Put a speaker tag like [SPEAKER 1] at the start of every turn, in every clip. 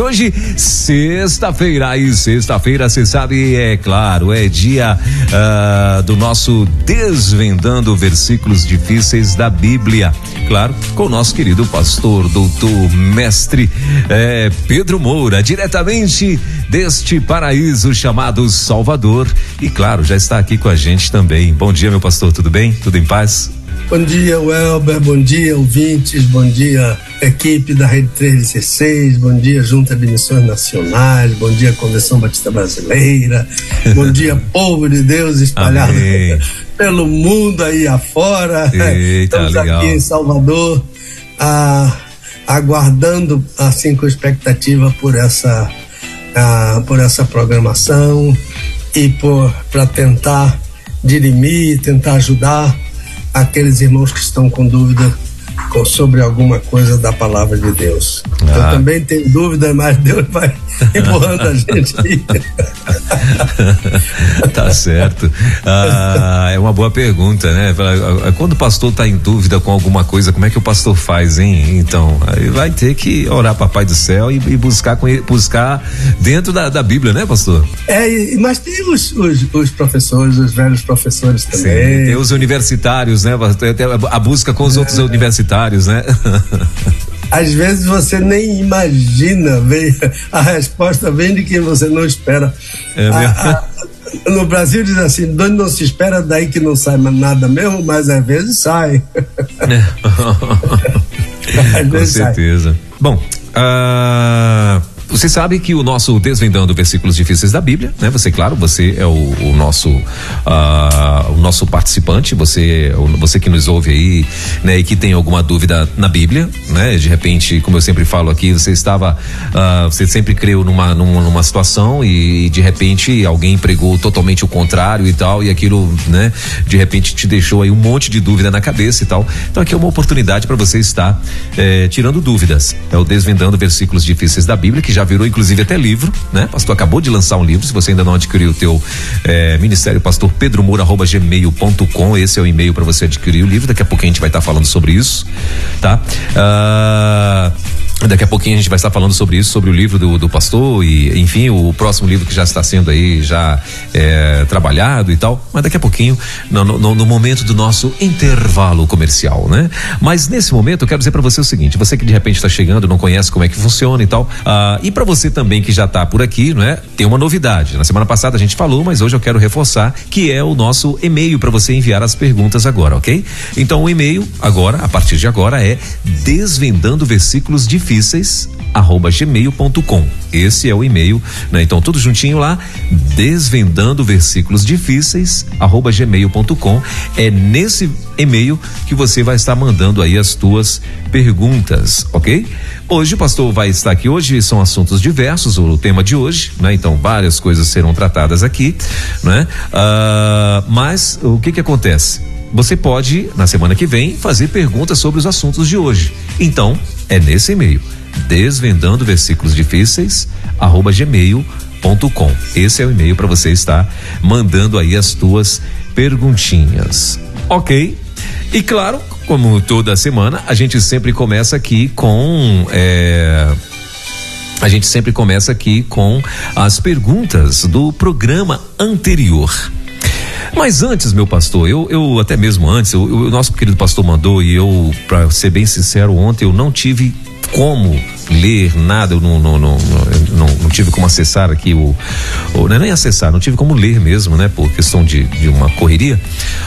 [SPEAKER 1] hoje, sexta-feira. E sexta-feira, você sabe, é claro, é dia uh, do nosso Desvendando Versículos Difíceis da Bíblia. Claro, com o nosso querido pastor, doutor, mestre é, Pedro Moura, diretamente deste paraíso chamado Salvador. E claro, já está aqui com a gente também. Bom dia, meu pastor, tudo bem? Tudo em paz?
[SPEAKER 2] Bom dia, Welber. Bom dia, ouvintes. Bom dia, equipe da Rede 316. Bom dia, Junta de Missões Nacionais. Bom dia, Convenção Batista Brasileira. Bom dia, povo de Deus espalhado Amém. pelo mundo aí afora.
[SPEAKER 1] Eita,
[SPEAKER 2] Estamos
[SPEAKER 1] legal.
[SPEAKER 2] aqui em Salvador, ah, aguardando, assim, com expectativa por essa, ah, por essa programação e por para tentar dirimir, tentar ajudar aqueles irmãos que estão com dúvida sobre alguma coisa da palavra de Deus. Ah. Eu também tenho dúvida, mas Deus vai empurrando a gente
[SPEAKER 1] tá certo. Ah, é uma boa pergunta, né? Quando o pastor está em dúvida com alguma coisa, como é que o pastor faz, hein? Então, aí vai ter que orar papai do céu e, e buscar, buscar dentro da, da, Bíblia, né, pastor?
[SPEAKER 2] É, mas tem os, os, os professores, os velhos professores também. Sim,
[SPEAKER 1] tem os universitários, né? A busca com os é. outros universitários, né?
[SPEAKER 2] às vezes você nem imagina, vem, a resposta vem de quem você não espera. É a, a, no Brasil diz assim, onde não se espera, daí que não sai nada mesmo, mas às vezes sai.
[SPEAKER 1] É. às vezes Com certeza. Sai. Bom, uh você sabe que o nosso Desvendando Versículos Difíceis da Bíblia, né? Você, claro, você é o, o nosso uh, o nosso participante, você você que nos ouve aí, né? E que tem alguma dúvida na Bíblia, né? De repente, como eu sempre falo aqui, você estava, uh, você sempre creu numa, numa, numa situação e de repente alguém pregou totalmente o contrário e tal e aquilo, né? De repente te deixou aí um monte de dúvida na cabeça e tal. Então aqui é uma oportunidade para você estar eh, tirando dúvidas. É o Desvendando Versículos Difíceis da Bíblia que já virou inclusive até livro, né? Pastor acabou de lançar um livro, se você ainda não adquiriu o teu é, ministério, pastor Pedro Moura, gmail.com, esse é o e-mail para você adquirir o livro, daqui a pouquinho a gente vai estar tá falando sobre isso, tá? Uh, Daqui a pouquinho a gente vai estar falando sobre isso, sobre o livro do, do pastor e, enfim, o próximo livro que já está sendo aí já é, trabalhado e tal. Mas daqui a pouquinho, no, no, no, momento do nosso intervalo comercial, né? Mas nesse momento eu quero dizer para você o seguinte: você que de repente está chegando, não conhece como é que funciona e tal, ah, e para você também que já está por aqui, não é? Tem uma novidade. Na semana passada a gente falou, mas hoje eu quero reforçar que é o nosso e-mail para você enviar as perguntas agora, ok? Então o e-mail agora, a partir de agora, é desvendando versículos difíceis difíceis arroba gmail.com. Esse é o e-mail, né? Então tudo juntinho lá, desvendando versículos difíceis arroba gmail.com. É nesse e-mail que você vai estar mandando aí as tuas perguntas, ok? Hoje o pastor vai estar aqui hoje, são assuntos diversos, o tema de hoje, né? Então várias coisas serão tratadas aqui, né? Uh, mas o que que acontece? Você pode, na semana que vem, fazer perguntas sobre os assuntos de hoje. Então, é nesse e-mail, desvendando versículos difíceis, arroba gmail.com. Esse é o e-mail para você estar mandando aí as tuas perguntinhas. Ok? E claro, como toda semana, a gente sempre começa aqui com. É, a gente sempre começa aqui com as perguntas do programa anterior. Mas antes, meu pastor, eu, eu até mesmo antes, o nosso querido pastor mandou e eu, para ser bem sincero, ontem eu não tive como ler nada, eu não, não, não, não, não tive como acessar aqui o, o. Não é nem acessar, não tive como ler mesmo, né? Por questão de, de uma correria.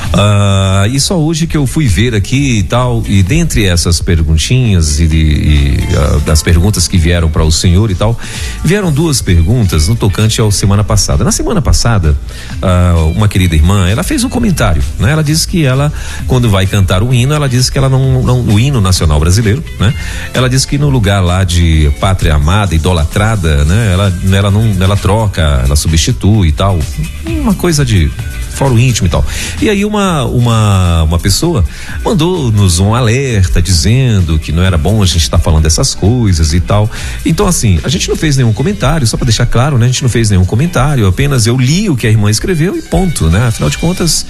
[SPEAKER 1] Uh, e só hoje que eu fui ver aqui e tal, e dentre essas perguntinhas e, e uh, das perguntas que vieram para o senhor e tal, vieram duas perguntas no tocante ao semana passada. Na semana passada, uh, uma querida irmã, ela fez um comentário, né? Ela disse que ela, quando vai cantar o hino, ela disse que ela não, não o hino nacional brasileiro, né? Ela disse que no lugar lá de pátria amada, idolatrada, né? Ela, ela não, ela troca, ela substitui e tal. Uma coisa de fórum íntimo e tal. E aí uma uma, uma, pessoa mandou-nos um alerta dizendo que não era bom a gente estar tá falando dessas coisas e tal. Então, assim, a gente não fez nenhum comentário, só para deixar claro, né? A gente não fez nenhum comentário, apenas eu li o que a irmã escreveu e ponto, né? Afinal de contas,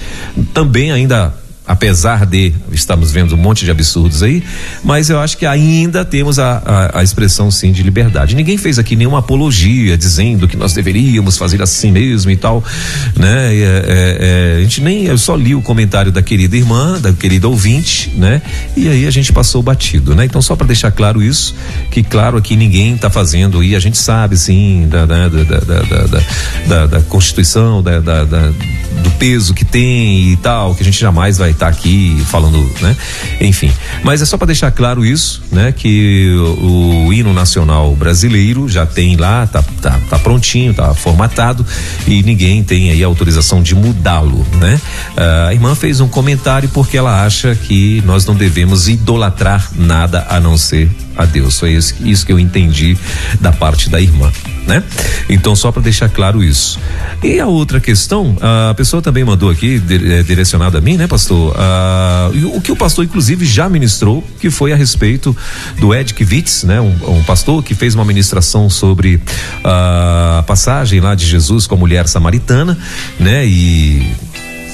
[SPEAKER 1] também ainda apesar de estamos vendo um monte de absurdos aí, mas eu acho que ainda temos a, a, a, expressão sim de liberdade. Ninguém fez aqui nenhuma apologia dizendo que nós deveríamos fazer assim mesmo e tal, né? É, é, é, a gente nem, eu só li o comentário da querida irmã, da querida ouvinte, né? E aí a gente passou batido, né? Então só para deixar claro isso, que claro aqui ninguém está fazendo e a gente sabe sim da, da, da, da, da Constituição, da, do peso que tem e tal, que a gente jamais vai tá aqui falando, né? Enfim, mas é só para deixar claro isso, né? Que o, o, hino nacional brasileiro já tem lá, tá, tá, tá prontinho, tá formatado e ninguém tem aí autorização de mudá-lo, né? Ah, a irmã fez um comentário porque ela acha que nós não devemos idolatrar nada a não ser a Deus. Foi isso, que eu entendi da parte da irmã né? Então, só para deixar claro isso. E a outra questão, a pessoa também mandou aqui, é, direcionada a mim, né, pastor? o que o pastor, inclusive, já ministrou, que foi a respeito do Ed Kivitz, né? Um, um pastor que fez uma ministração sobre a passagem lá de Jesus com a mulher samaritana, né? E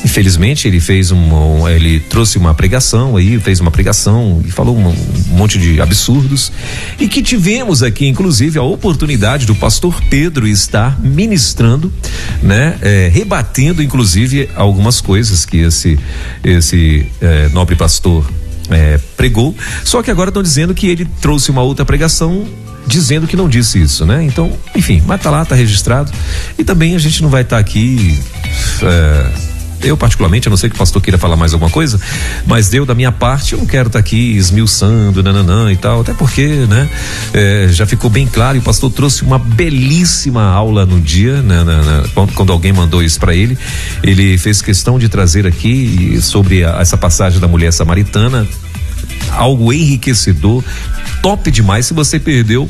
[SPEAKER 1] Infelizmente, ele fez um, ele trouxe uma pregação aí, fez uma pregação e falou um, um monte de absurdos. E que tivemos aqui, inclusive, a oportunidade do pastor Pedro estar ministrando, né? É, rebatendo, inclusive, algumas coisas que esse, esse é, nobre pastor é, pregou. Só que agora estão dizendo que ele trouxe uma outra pregação dizendo que não disse isso, né? Então, enfim, mas tá lá, tá registrado. E também a gente não vai estar tá aqui. É, eu, particularmente, não sei que o pastor queira falar mais alguma coisa, mas eu, da minha parte, eu não quero estar tá aqui esmiuçando, nananã e tal, até porque, né, é, já ficou bem claro e o pastor trouxe uma belíssima aula no dia, né, na, na, quando, quando, alguém mandou isso para ele, ele fez questão de trazer aqui sobre a, essa passagem da mulher samaritana, algo enriquecedor, top demais. Se você perdeu,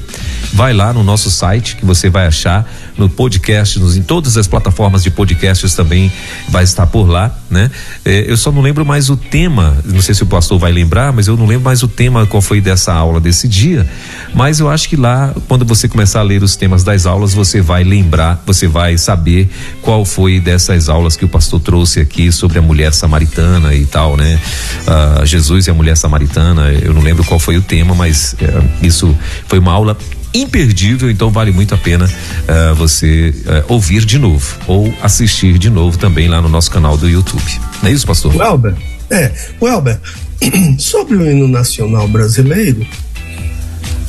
[SPEAKER 1] vai lá no nosso site que você vai achar no podcast, nos, em todas as plataformas de podcasts também vai estar por lá, né? É, eu só não lembro mais o tema, não sei se o pastor vai lembrar, mas eu não lembro mais o tema qual foi dessa aula desse dia, mas eu acho que lá, quando você começar a ler os temas das aulas, você vai lembrar, você vai saber qual foi dessas aulas que o pastor trouxe aqui sobre a mulher samaritana e tal, né? Ah, Jesus e a mulher samaritana, eu não lembro qual foi o tema, mas é, isso foi uma aula imperdível, então vale muito a pena uh, você uh, ouvir de novo ou assistir de novo também lá no nosso canal do YouTube. Não é isso, pastor?
[SPEAKER 2] Welber, é, Welber, sobre o hino nacional brasileiro,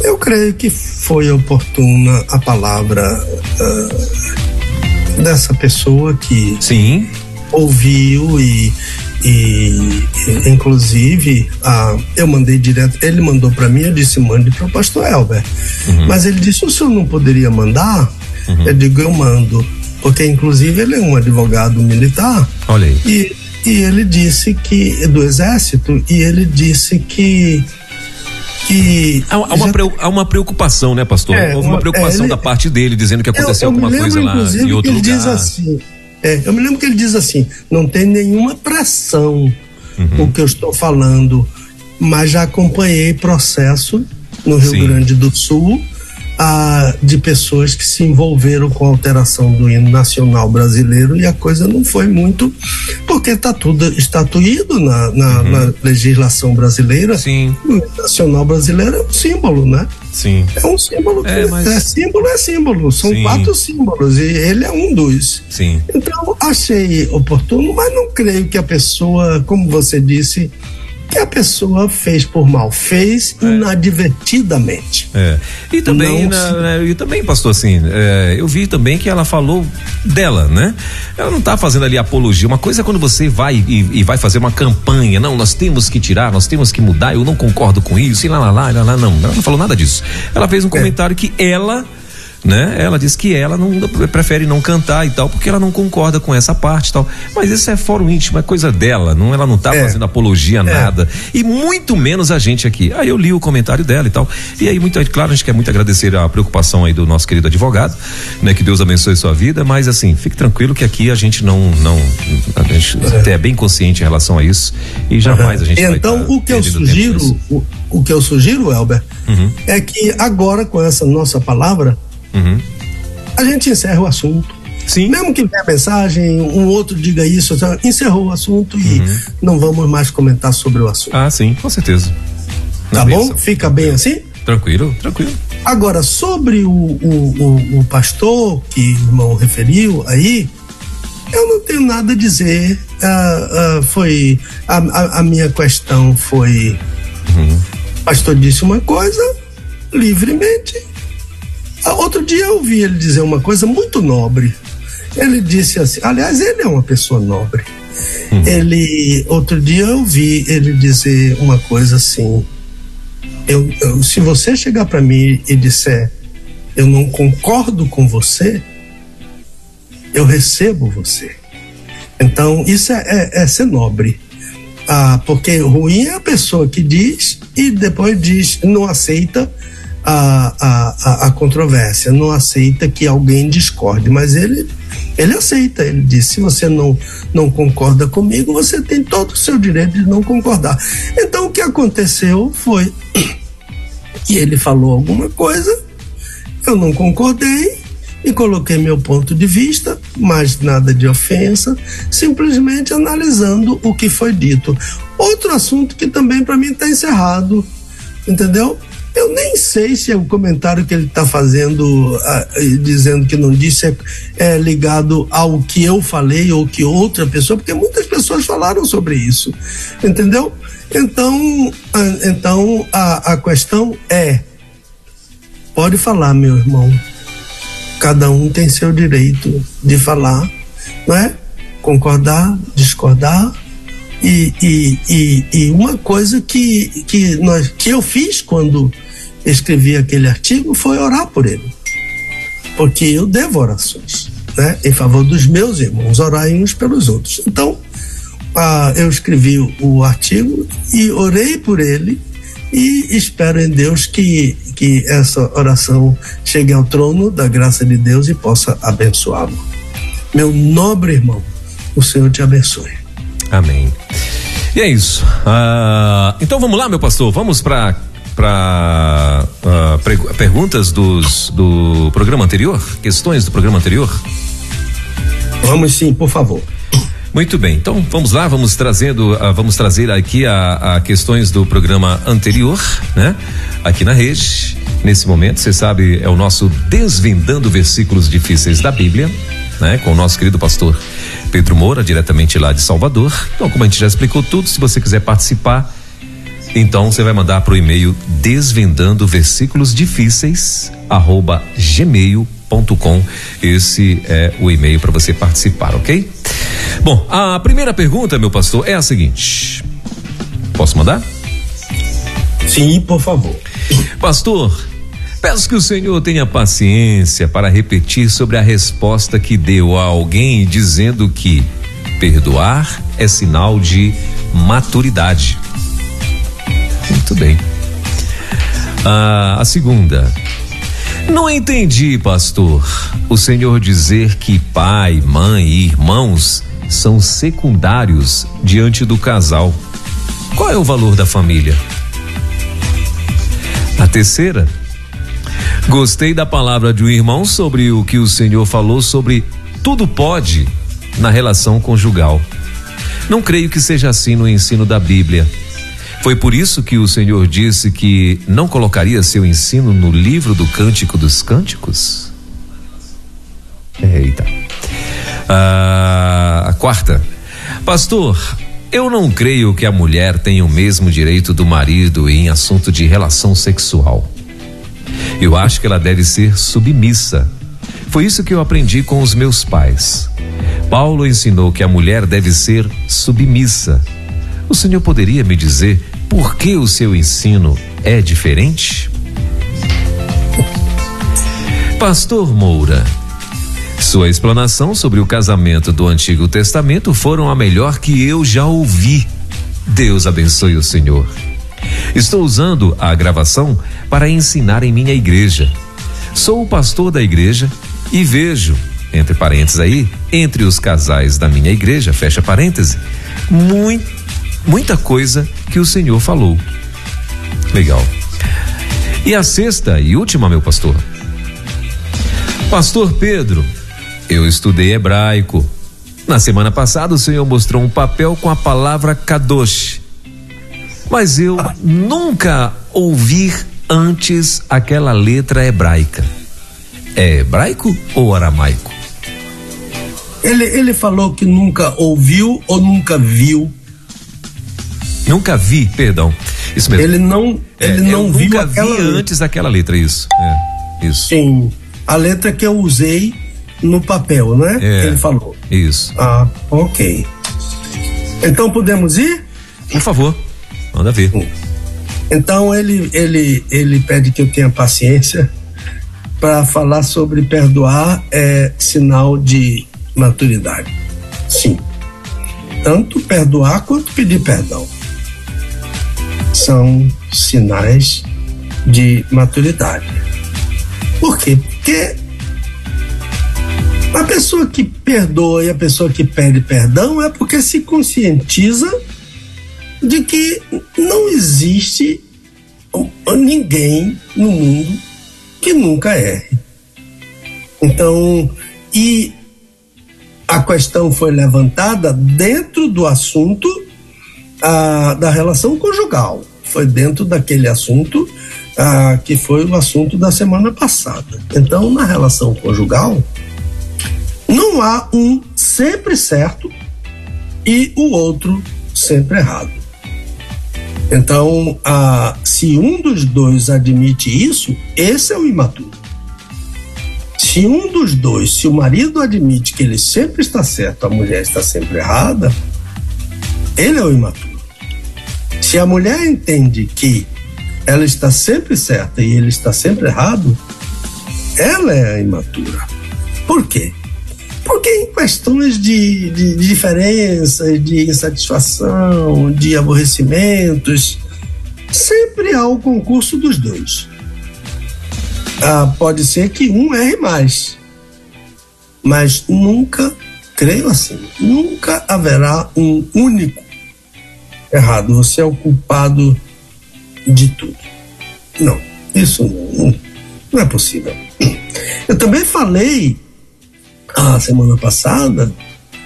[SPEAKER 2] eu creio que foi oportuna a palavra uh, dessa pessoa que
[SPEAKER 1] Sim.
[SPEAKER 2] ouviu e e, inclusive, a, eu mandei direto, ele mandou para mim, eu disse, mande para o pastor Elber. Uhum. Mas ele disse, o senhor não poderia mandar? Uhum. Eu digo, eu mando. Porque, inclusive, ele é um advogado militar.
[SPEAKER 1] Olha aí.
[SPEAKER 2] E, e ele disse que, do exército, e ele disse que
[SPEAKER 1] que há, há, uma, há uma preocupação, né, pastor? É, Houve uma, preocupação é, ele, da parte dele, dizendo que aconteceu eu, eu alguma coisa lá em outro
[SPEAKER 2] ele
[SPEAKER 1] lugar.
[SPEAKER 2] Diz assim, é, eu me lembro que ele diz assim: não tem nenhuma pressão uhum. o que eu estou falando, mas já acompanhei processo no Rio Sim. Grande do Sul de pessoas que se envolveram com a alteração do hino nacional brasileiro e a coisa não foi muito, porque está tudo estatuído na, na, uhum. na, legislação brasileira.
[SPEAKER 1] Sim.
[SPEAKER 2] O hino nacional brasileiro é um símbolo, né?
[SPEAKER 1] Sim.
[SPEAKER 2] É um símbolo é, que mas... é símbolo, é símbolo. São Sim. quatro símbolos e ele é um dos.
[SPEAKER 1] Sim.
[SPEAKER 2] Então, achei oportuno, mas não creio que a pessoa, como você disse, que a pessoa fez por mal, fez é. inadvertidamente.
[SPEAKER 1] É. E também, na, né, e também, pastor, assim, é, eu vi também que ela falou dela, né? Ela não está fazendo ali apologia. Uma coisa é quando você vai e, e, vai fazer uma campanha, não, nós temos que tirar, nós temos que mudar, eu não concordo com isso, e lá, lá, lá, lá, lá, não. Ela não falou nada disso. Ela fez um é. comentário que ela né? Ela diz que ela não prefere não cantar e tal, porque ela não concorda com essa parte e tal. Mas isso é fórum íntimo, é coisa dela, não, ela não tá é. fazendo apologia é. nada. E muito menos a gente aqui. Aí eu li o comentário dela e tal. E aí, muito, claro, a gente quer muito agradecer a preocupação aí do nosso querido advogado, né? Que Deus abençoe sua vida, mas assim, fique tranquilo que aqui a gente não, não, a gente é, é bem consciente em relação a isso e jamais a gente
[SPEAKER 2] Então,
[SPEAKER 1] vai
[SPEAKER 2] tá o que eu sugiro, o, o, que eu sugiro, Elber, uhum. é que agora com essa nossa palavra, Uhum. A gente encerra o assunto. Sim. Mesmo que venha mensagem, um outro diga isso, encerrou o assunto e uhum. não vamos mais comentar sobre o assunto.
[SPEAKER 1] Ah, sim, com certeza.
[SPEAKER 2] Na tá bom? Fica bem assim?
[SPEAKER 1] Tranquilo, tranquilo.
[SPEAKER 2] Agora, sobre o, o, o, o pastor que o irmão referiu aí, eu não tenho nada a dizer. Uh, uh, foi a, a, a, minha questão foi uhum. o pastor disse uma coisa livremente ah, outro dia eu ouvi ele dizer uma coisa muito nobre. Ele disse assim, aliás, ele é uma pessoa nobre. Uhum. Ele, outro dia eu ouvi ele dizer uma coisa assim. Eu, eu se você chegar para mim e disser, eu não concordo com você, eu recebo você. Então, isso é, é, é ser nobre. Ah, porque ruim é a pessoa que diz e depois diz, não aceita a, a, a, controvérsia, não aceita que alguém discorde, mas ele ele aceita, ele diz, se você não, não concorda comigo, você tem todo o seu direito de não concordar. Então o que aconteceu foi que ele falou alguma coisa, eu não concordei e coloquei meu ponto de vista, mas nada de ofensa, simplesmente analisando o que foi dito. Outro assunto que também para mim está encerrado, entendeu? Eu nem sei se é o comentário que ele está fazendo, uh, dizendo que não disse, é, é, ligado ao que eu falei ou que outra pessoa, porque muitas pessoas falaram sobre isso, entendeu? Então, uh, então a, a questão é: pode falar, meu irmão, cada um tem seu direito de falar, não é? Concordar, discordar, e, e, e, e, uma coisa que, que, nós, que eu fiz quando escrevi aquele artigo foi orar por ele. Porque eu devo orações, né? Em favor dos meus irmãos, orar uns pelos outros. Então, ah, eu escrevi o artigo e orei por ele e espero em Deus que, que essa oração chegue ao trono da graça de Deus e possa abençoá-lo. Meu nobre irmão, o Senhor te abençoe.
[SPEAKER 1] Amém. E é isso. Ah, então vamos lá, meu pastor, vamos para para uh, perguntas dos, do programa anterior? Questões do programa anterior?
[SPEAKER 2] Vamos sim, por favor.
[SPEAKER 1] Muito bem, então vamos lá, vamos trazendo, uh, vamos trazer aqui a, a, questões do programa anterior, né? Aqui na rede. Nesse momento, você sabe, é o nosso Desvendando Versículos Difíceis da Bíblia, né? Com o nosso querido pastor Pedro Moura, diretamente lá de Salvador. Então, como a gente já explicou tudo, se você quiser participar, então você vai mandar para o e-mail desvendando versículos difíceis arroba gmail.com. Esse é o e-mail para você participar, ok? Bom, a primeira pergunta, meu pastor, é a seguinte. Posso mandar?
[SPEAKER 2] Sim, por favor.
[SPEAKER 1] Pastor, peço que o senhor tenha paciência para repetir sobre a resposta que deu a alguém dizendo que perdoar é sinal de maturidade. Muito bem. Ah, a segunda. Não entendi, pastor, o senhor dizer que pai, mãe e irmãos são secundários diante do casal. Qual é o valor da família? A terceira. Gostei da palavra de um irmão sobre o que o senhor falou sobre tudo pode na relação conjugal. Não creio que seja assim no ensino da Bíblia. Foi por isso que o Senhor disse que não colocaria seu ensino no livro do Cântico dos Cânticos? Eita. Ah, a quarta. Pastor, eu não creio que a mulher tenha o mesmo direito do marido em assunto de relação sexual. Eu acho que ela deve ser submissa. Foi isso que eu aprendi com os meus pais. Paulo ensinou que a mulher deve ser submissa. O senhor poderia me dizer por que o seu ensino é diferente? Pastor Moura, sua explanação sobre o casamento do Antigo Testamento foram a melhor que eu já ouvi. Deus abençoe o Senhor. Estou usando a gravação para ensinar em minha igreja. Sou o pastor da igreja e vejo, entre parênteses aí, entre os casais da minha igreja, fecha parêntese, muito, muita coisa que o Senhor falou. Legal. E a sexta e última, meu pastor. Pastor Pedro, eu estudei hebraico. Na semana passada, o Senhor mostrou um papel com a palavra kadosh. Mas eu nunca ouvi antes aquela letra hebraica. É hebraico ou aramaico?
[SPEAKER 2] Ele, ele falou que nunca ouviu ou nunca viu.
[SPEAKER 1] Nunca vi, perdão. Isso mesmo.
[SPEAKER 2] Ele não, ele
[SPEAKER 1] é,
[SPEAKER 2] não viu
[SPEAKER 1] nunca vi antes aquela letra, isso. É, isso.
[SPEAKER 2] Sim a letra que eu usei no papel, né? É, ele falou.
[SPEAKER 1] Isso.
[SPEAKER 2] Ah, ok. Então podemos ir?
[SPEAKER 1] Por favor, manda ver.
[SPEAKER 2] Então ele, ele, ele pede que eu tenha paciência para falar sobre perdoar é sinal de maturidade. Sim. Tanto perdoar quanto pedir perdão são sinais de maturidade. Por quê? Porque a pessoa que perdoa e a pessoa que pede perdão é porque se conscientiza de que não existe ninguém no mundo que nunca erre. Então, e a questão foi levantada dentro do assunto a, da relação conjugal. Foi dentro daquele assunto que foi o assunto da semana passada. Então, na relação conjugal, não há um sempre certo e o outro sempre errado. Então, se um dos dois admite isso, esse é o imaturo. Se um dos dois, se o marido admite que ele sempre está certo, a mulher está sempre errada, ele é o imaturo. Se a mulher entende que ela está sempre certa e ele está sempre errado, ela é a imatura. Por quê? Porque em questões de, de, de diferenças, de insatisfação, de aborrecimentos, sempre há o concurso dos dois. Ah, pode ser que um erre mais, mas nunca, creio assim, nunca haverá um único errado. Você é o culpado de tudo. Não, isso não, não é possível. Eu também falei a semana passada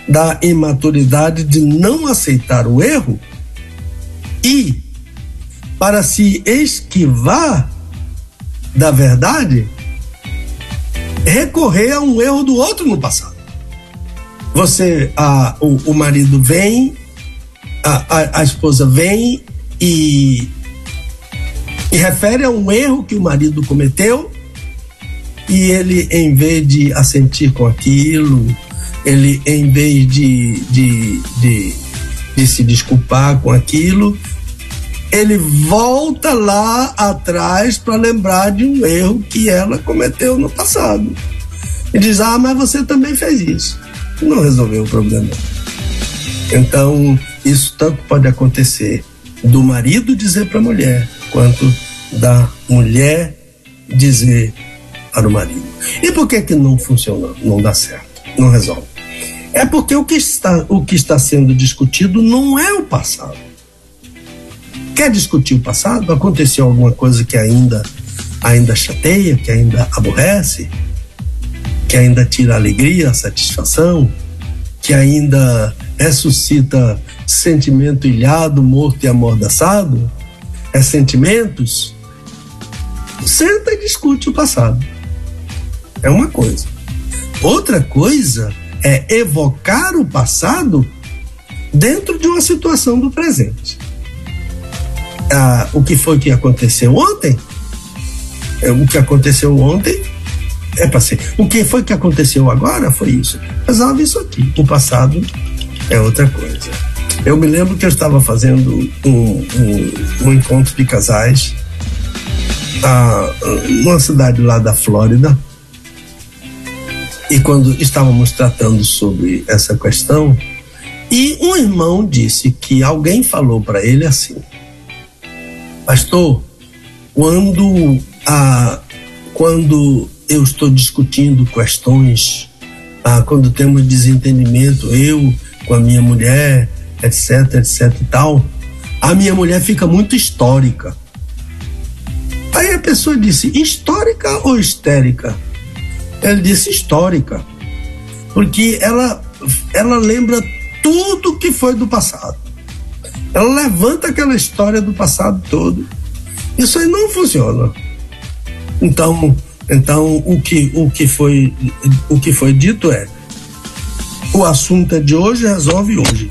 [SPEAKER 2] da imaturidade de não aceitar o erro e para se esquivar da verdade recorrer a um erro do outro no passado. Você, a, o, o marido vem, a, a, a esposa vem e e refere a um erro que o marido cometeu e ele, em vez de assentir com aquilo, ele, em vez de, de, de, de se desculpar com aquilo, ele volta lá atrás para lembrar de um erro que ela cometeu no passado. E diz: Ah, mas você também fez isso. Não resolveu o problema. Então, isso tanto pode acontecer do marido dizer para a mulher: quanto da mulher dizer para o marido. E por que que não funciona, não dá certo, não resolve? É porque o que está, o que está sendo discutido não é o passado. Quer discutir o passado? Aconteceu alguma coisa que ainda ainda chateia, que ainda aborrece, que ainda tira alegria, a satisfação, que ainda ressuscita sentimento ilhado, morto e amordaçado, ressentimentos, senta e discute o passado. É uma coisa. Outra coisa é evocar o passado dentro de uma situação do presente. Ah, o que foi que aconteceu ontem? É, o que aconteceu ontem é para ser. O que foi que aconteceu agora foi isso. Resolve isso aqui. O passado é outra coisa. Eu me lembro que eu estava fazendo um, um, um encontro de casais a, numa cidade lá da Flórida e quando estávamos tratando sobre essa questão, e um irmão disse que alguém falou para ele assim: Pastor, quando a quando eu estou discutindo questões, ah, quando temos desentendimento, eu com a minha mulher, etc, etc e tal, a minha mulher fica muito histórica. Aí a pessoa disse: histórica ou histérica? Ele disse histórica, porque ela, ela lembra tudo que foi do passado. Ela levanta aquela história do passado todo. Isso aí não funciona. Então, então o que o que foi o que foi dito é o assunto é de hoje, resolve hoje.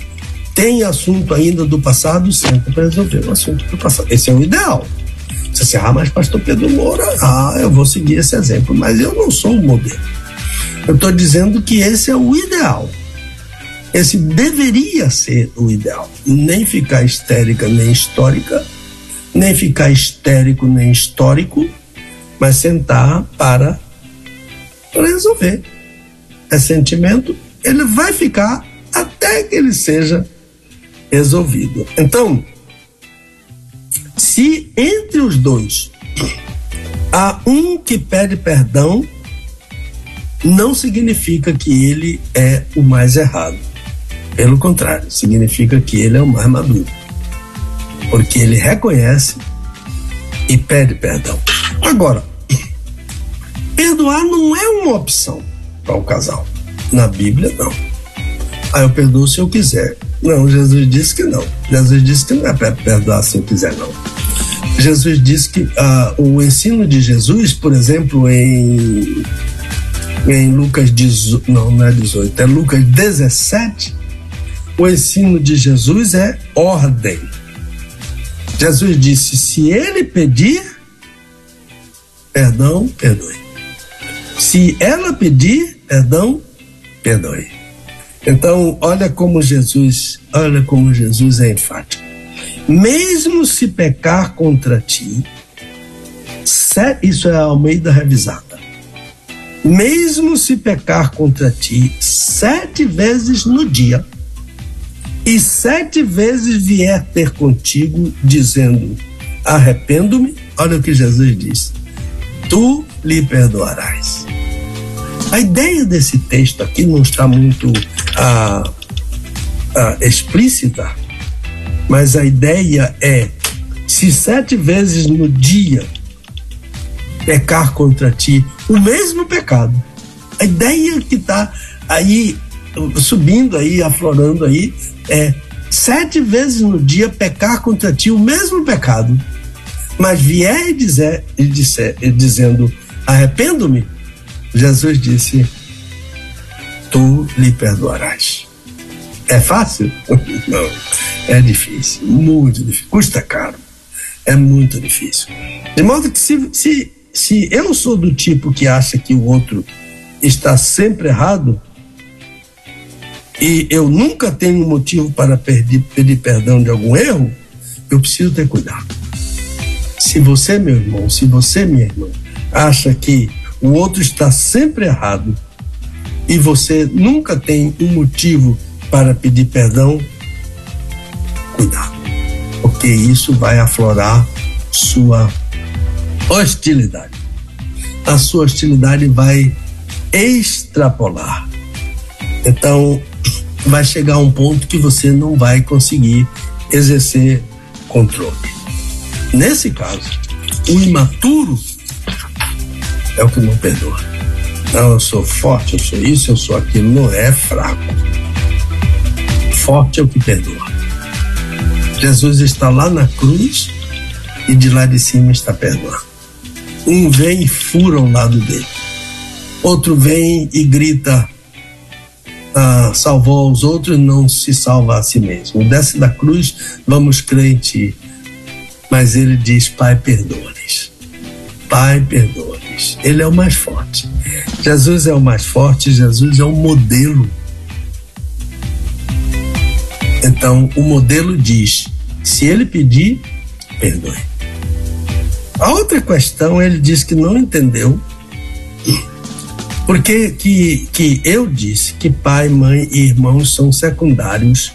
[SPEAKER 2] Tem assunto ainda do passado, senta para resolver o assunto do passado. Esse é o ideal. Você assim, ah, mas pastor Pedro Moura, ah, eu vou seguir esse exemplo, mas eu não sou o modelo. Eu estou dizendo que esse é o ideal. Esse deveria ser o ideal. Nem ficar histérica nem histórica, nem ficar histérico nem histórico, mas sentar para, para resolver. É sentimento, ele vai ficar até que ele seja resolvido. Então, se entre os dois há um que pede perdão, não significa que ele é o mais errado. Pelo contrário, significa que ele é o mais maduro. Porque ele reconhece e pede perdão. Agora, perdoar não é uma opção para o casal. Na Bíblia, não. Ah, eu perdoo se eu quiser. Não, Jesus disse que não. Jesus disse que não é para perdoar se eu quiser, não. Jesus disse que ah, o ensino de Jesus, por exemplo, em, em Lucas 18, não, não é 18, é Lucas 17, o ensino de Jesus é ordem. Jesus disse: se ele pedir, perdão, perdoe. Se ela pedir, perdão, perdoe. Então, olha como Jesus, olha como Jesus é enfático. Mesmo se pecar contra ti, isso é a Almeida revisada. Mesmo se pecar contra ti sete vezes no dia, e sete vezes vier ter contigo, dizendo: Arrependo-me, olha o que Jesus diz: Tu lhe perdoarás. A ideia desse texto aqui não está muito ah, ah, explícita, mas a ideia é: se sete vezes no dia pecar contra ti o mesmo pecado, a ideia que está aí subindo aí, aflorando aí, é sete vezes no dia pecar contra ti o mesmo pecado, mas vier e dizer, e disser, e dizendo arrependo-me, Jesus disse: Tu lhe perdoarás. É fácil? Não. É difícil, muito difícil. Custa caro. É muito difícil. De modo que se, se, se eu sou do tipo que acha que o outro está sempre errado, e eu nunca tenho motivo para pedir, pedir perdão de algum erro, eu preciso ter cuidado. Se você, meu irmão, se você, minha irmã, acha que o outro está sempre errado e você nunca tem um motivo para pedir perdão, cuidado, porque isso vai aflorar sua hostilidade. A sua hostilidade vai extrapolar. Então, vai chegar um ponto que você não vai conseguir exercer controle. Nesse caso, o imaturo é o que não perdoa. Não, eu sou forte, eu sou isso, eu sou aquilo. Não é fraco. Forte é o que perdoa. Jesus está lá na cruz e de lá de cima está perdoando. Um vem e fura o lado dele. Outro vem e grita: ah, salvou os outros, não se salva a si mesmo. Desce da cruz, vamos ti. Mas ele diz: Pai, perdoa-lhes. Pai, perdoa-lhes. Ele é o mais forte. Jesus é o mais forte, Jesus é o modelo. Então, o modelo diz: se ele pedir, perdoe. A outra questão, ele diz que não entendeu Porque que, que eu disse que pai, mãe e irmãos são secundários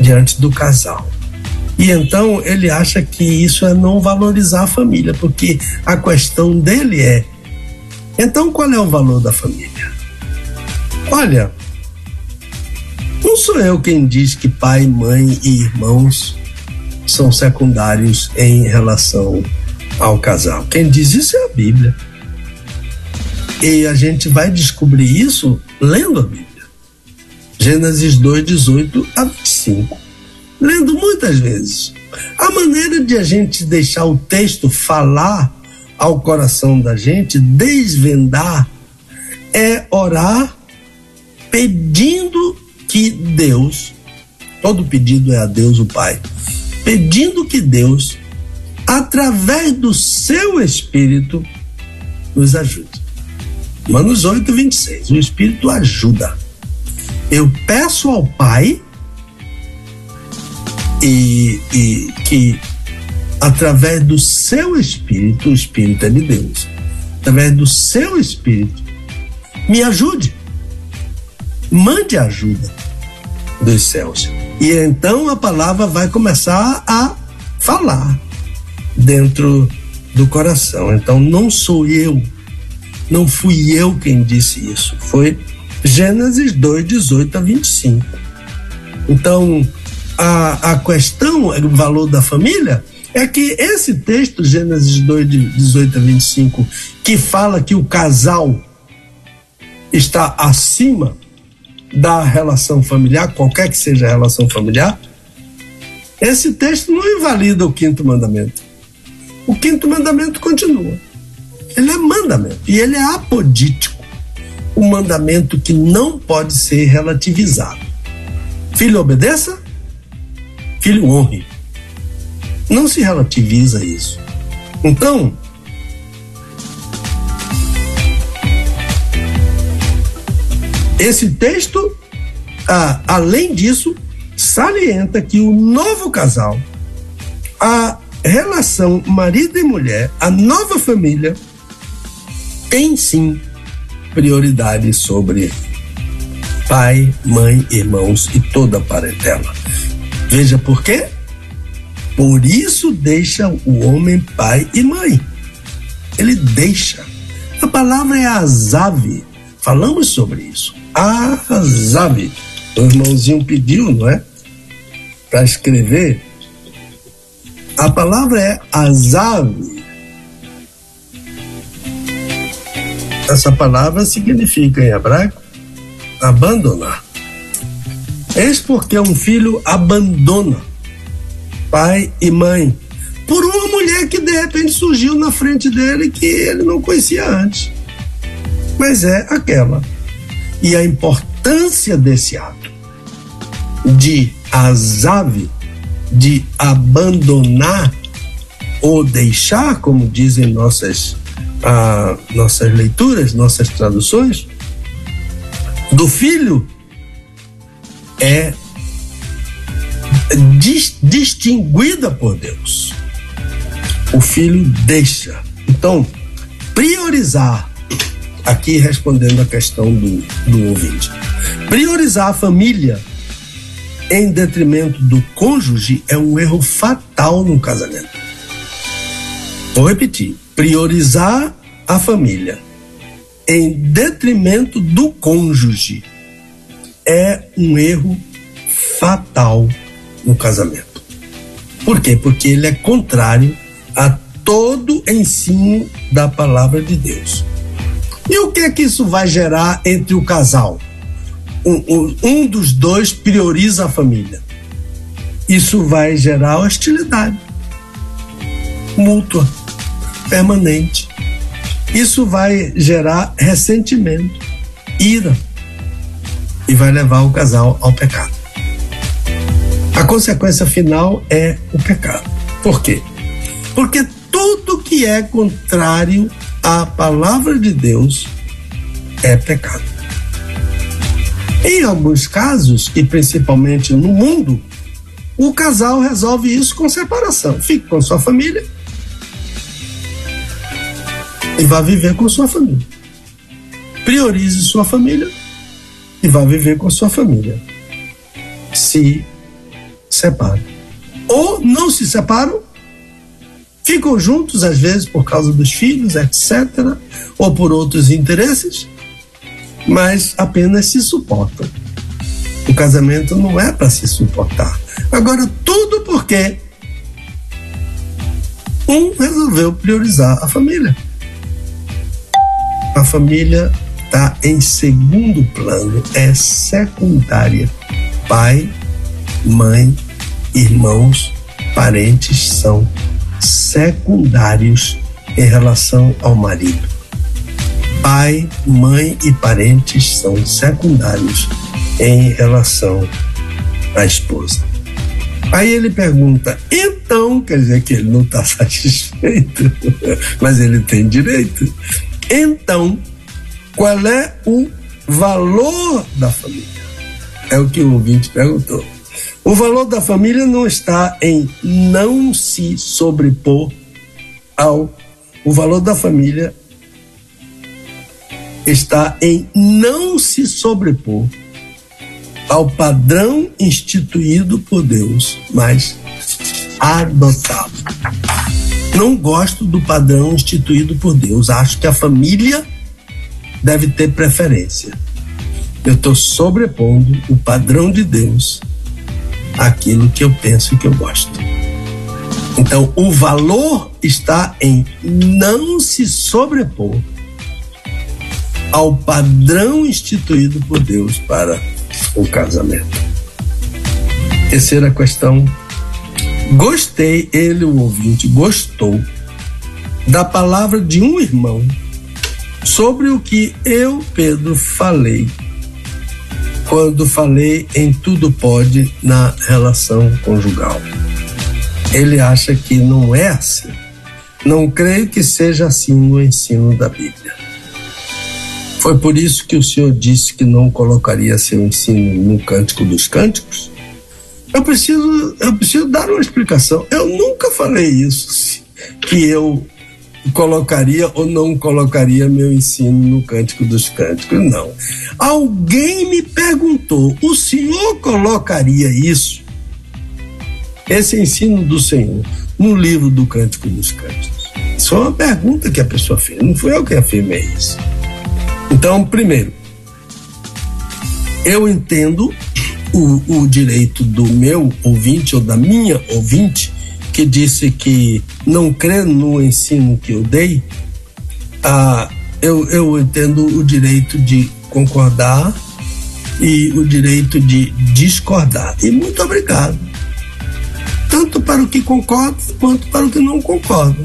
[SPEAKER 2] diante do casal. E então ele acha que isso é não valorizar a família, porque a questão dele é: então qual é o valor da família? Olha, não sou eu quem diz que pai, mãe e irmãos são secundários em relação ao casal. Quem diz isso é a Bíblia. E a gente vai descobrir isso lendo a Bíblia. Gênesis 2, 18 a 25 lendo muitas vezes. A maneira de a gente deixar o texto falar ao coração da gente, desvendar, é orar pedindo que Deus, todo pedido é a Deus o Pai, pedindo que Deus, através do seu Espírito, nos ajude. Romanos 8, 26. O Espírito ajuda. Eu peço ao Pai e, e que através do seu espírito, o espírito é de Deus, através do seu espírito, me ajude, mande ajuda dos céus. E então a palavra vai começar a falar dentro do coração. Então não sou eu, não fui eu quem disse isso, foi Gênesis 2, 18 a 25. Então, a, a questão, o valor da família, é que esse texto, Gênesis 2, de 18 a 25, que fala que o casal está acima da relação familiar, qualquer que seja a relação familiar, esse texto não invalida o quinto mandamento. O quinto mandamento continua. Ele é mandamento e ele é apodítico. Um mandamento que não pode ser relativizado. Filho, obedeça, filho honre. Não se relativiza isso. Então, esse texto, ah, além disso, salienta que o novo casal, a relação marido e mulher, a nova família, tem sim prioridade sobre pai, mãe, irmãos e toda a parentela. Veja por quê? Por isso deixa o homem pai e mãe. Ele deixa. A palavra é azave. Falamos sobre isso. Azave. O irmãozinho pediu, não é? Para escrever. A palavra é azave. Essa palavra significa em hebraico abandonar. Eis porque um filho abandona pai e mãe por uma mulher que de repente surgiu na frente dele que ele não conhecia antes. Mas é aquela. E a importância desse ato de azave, de abandonar ou deixar, como dizem nossas, ah, nossas leituras, nossas traduções, do filho é dis, distinguida por Deus. O filho deixa. Então, priorizar, aqui respondendo a questão do, do ouvinte, priorizar a família em detrimento do cônjuge é um erro fatal no casamento. Vou repetir: priorizar a família em detrimento do cônjuge é um erro fatal no casamento. Por quê? Porque ele é contrário a todo ensino da palavra de Deus. E o que é que isso vai gerar entre o casal? Um, um, dos dois prioriza a família. Isso vai gerar hostilidade mútua, permanente. Isso vai gerar ressentimento, ira e vai levar o casal ao pecado. A consequência final é o pecado. Por quê? Porque tudo que é contrário à palavra de Deus é pecado. Em alguns casos, e principalmente no mundo, o casal resolve isso com separação. Fique com sua família e vá viver com sua família. priorize sua família e vá viver com a sua família. Se separe. Ou não se separam, ficam juntos, às vezes por causa dos filhos, etc., ou por outros interesses, mas apenas se suportam. O casamento não é para se suportar. Agora, tudo porque um resolveu priorizar a família. A família está em segundo plano, é secundária. Pai, mãe, irmãos, parentes são secundários em relação ao marido. Pai, mãe e parentes são secundários em relação à esposa. Aí ele pergunta, então, quer dizer que ele não está satisfeito, mas ele tem direito. Então, qual é o valor da família? É o que o ouvinte perguntou. O valor da família não está em não se sobrepor ao. O valor da família está em não se sobrepor ao padrão instituído por Deus, mas adotá-lo. Não gosto do padrão instituído por Deus. Acho que a família deve ter preferência. Eu estou sobrepondo o padrão de Deus àquilo que eu penso e que eu gosto. Então, o valor está em não se sobrepor ao padrão instituído por Deus para o casamento. Terceira questão. Gostei, ele, o ouvinte, gostou da palavra de um irmão sobre o que eu, Pedro, falei quando falei em tudo pode na relação conjugal. Ele acha que não é assim. Não creio que seja assim no ensino da Bíblia. Foi por isso que o Senhor disse que não colocaria seu ensino no Cântico dos Cânticos? Eu preciso, eu preciso dar uma explicação. Eu nunca falei isso, que eu colocaria ou não colocaria meu ensino no Cântico dos Cânticos. Não. Alguém me perguntou: o senhor colocaria isso, esse ensino do Senhor, no livro do Cântico dos Cânticos? Isso é uma pergunta que a pessoa fez, não fui eu que afirmei isso. Então, primeiro, eu entendo o, o direito do meu ouvinte ou da minha ouvinte que disse que não crê no ensino que eu dei, ah, eu, eu entendo o direito de concordar e o direito de discordar. E muito obrigado. Tanto para o que concorda quanto para o que não concorda.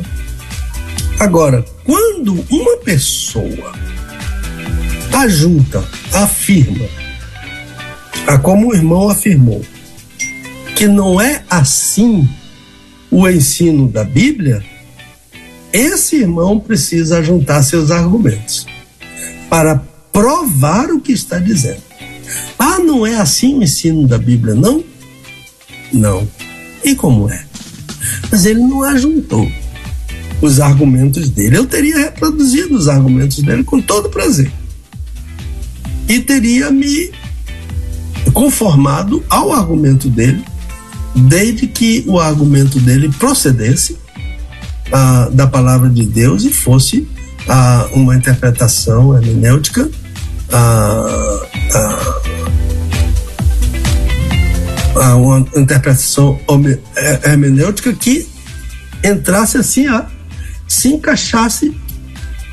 [SPEAKER 2] Agora, quando uma pessoa ajunta, afirma, a como o irmão afirmou, que não é assim o ensino da Bíblia, esse irmão precisa juntar seus argumentos para provar o que está dizendo. Ah, não é assim o ensino da Bíblia, não? Não. E como é? Mas ele não ajuntou os argumentos dele. Eu teria reproduzido os argumentos dele com todo prazer. E teria me conformado ao argumento dele desde que o argumento dele procedesse ah, da palavra de Deus e fosse ah, uma interpretação hermenêutica ah, uma interpretação hermenêutica que entrasse assim a se encaixasse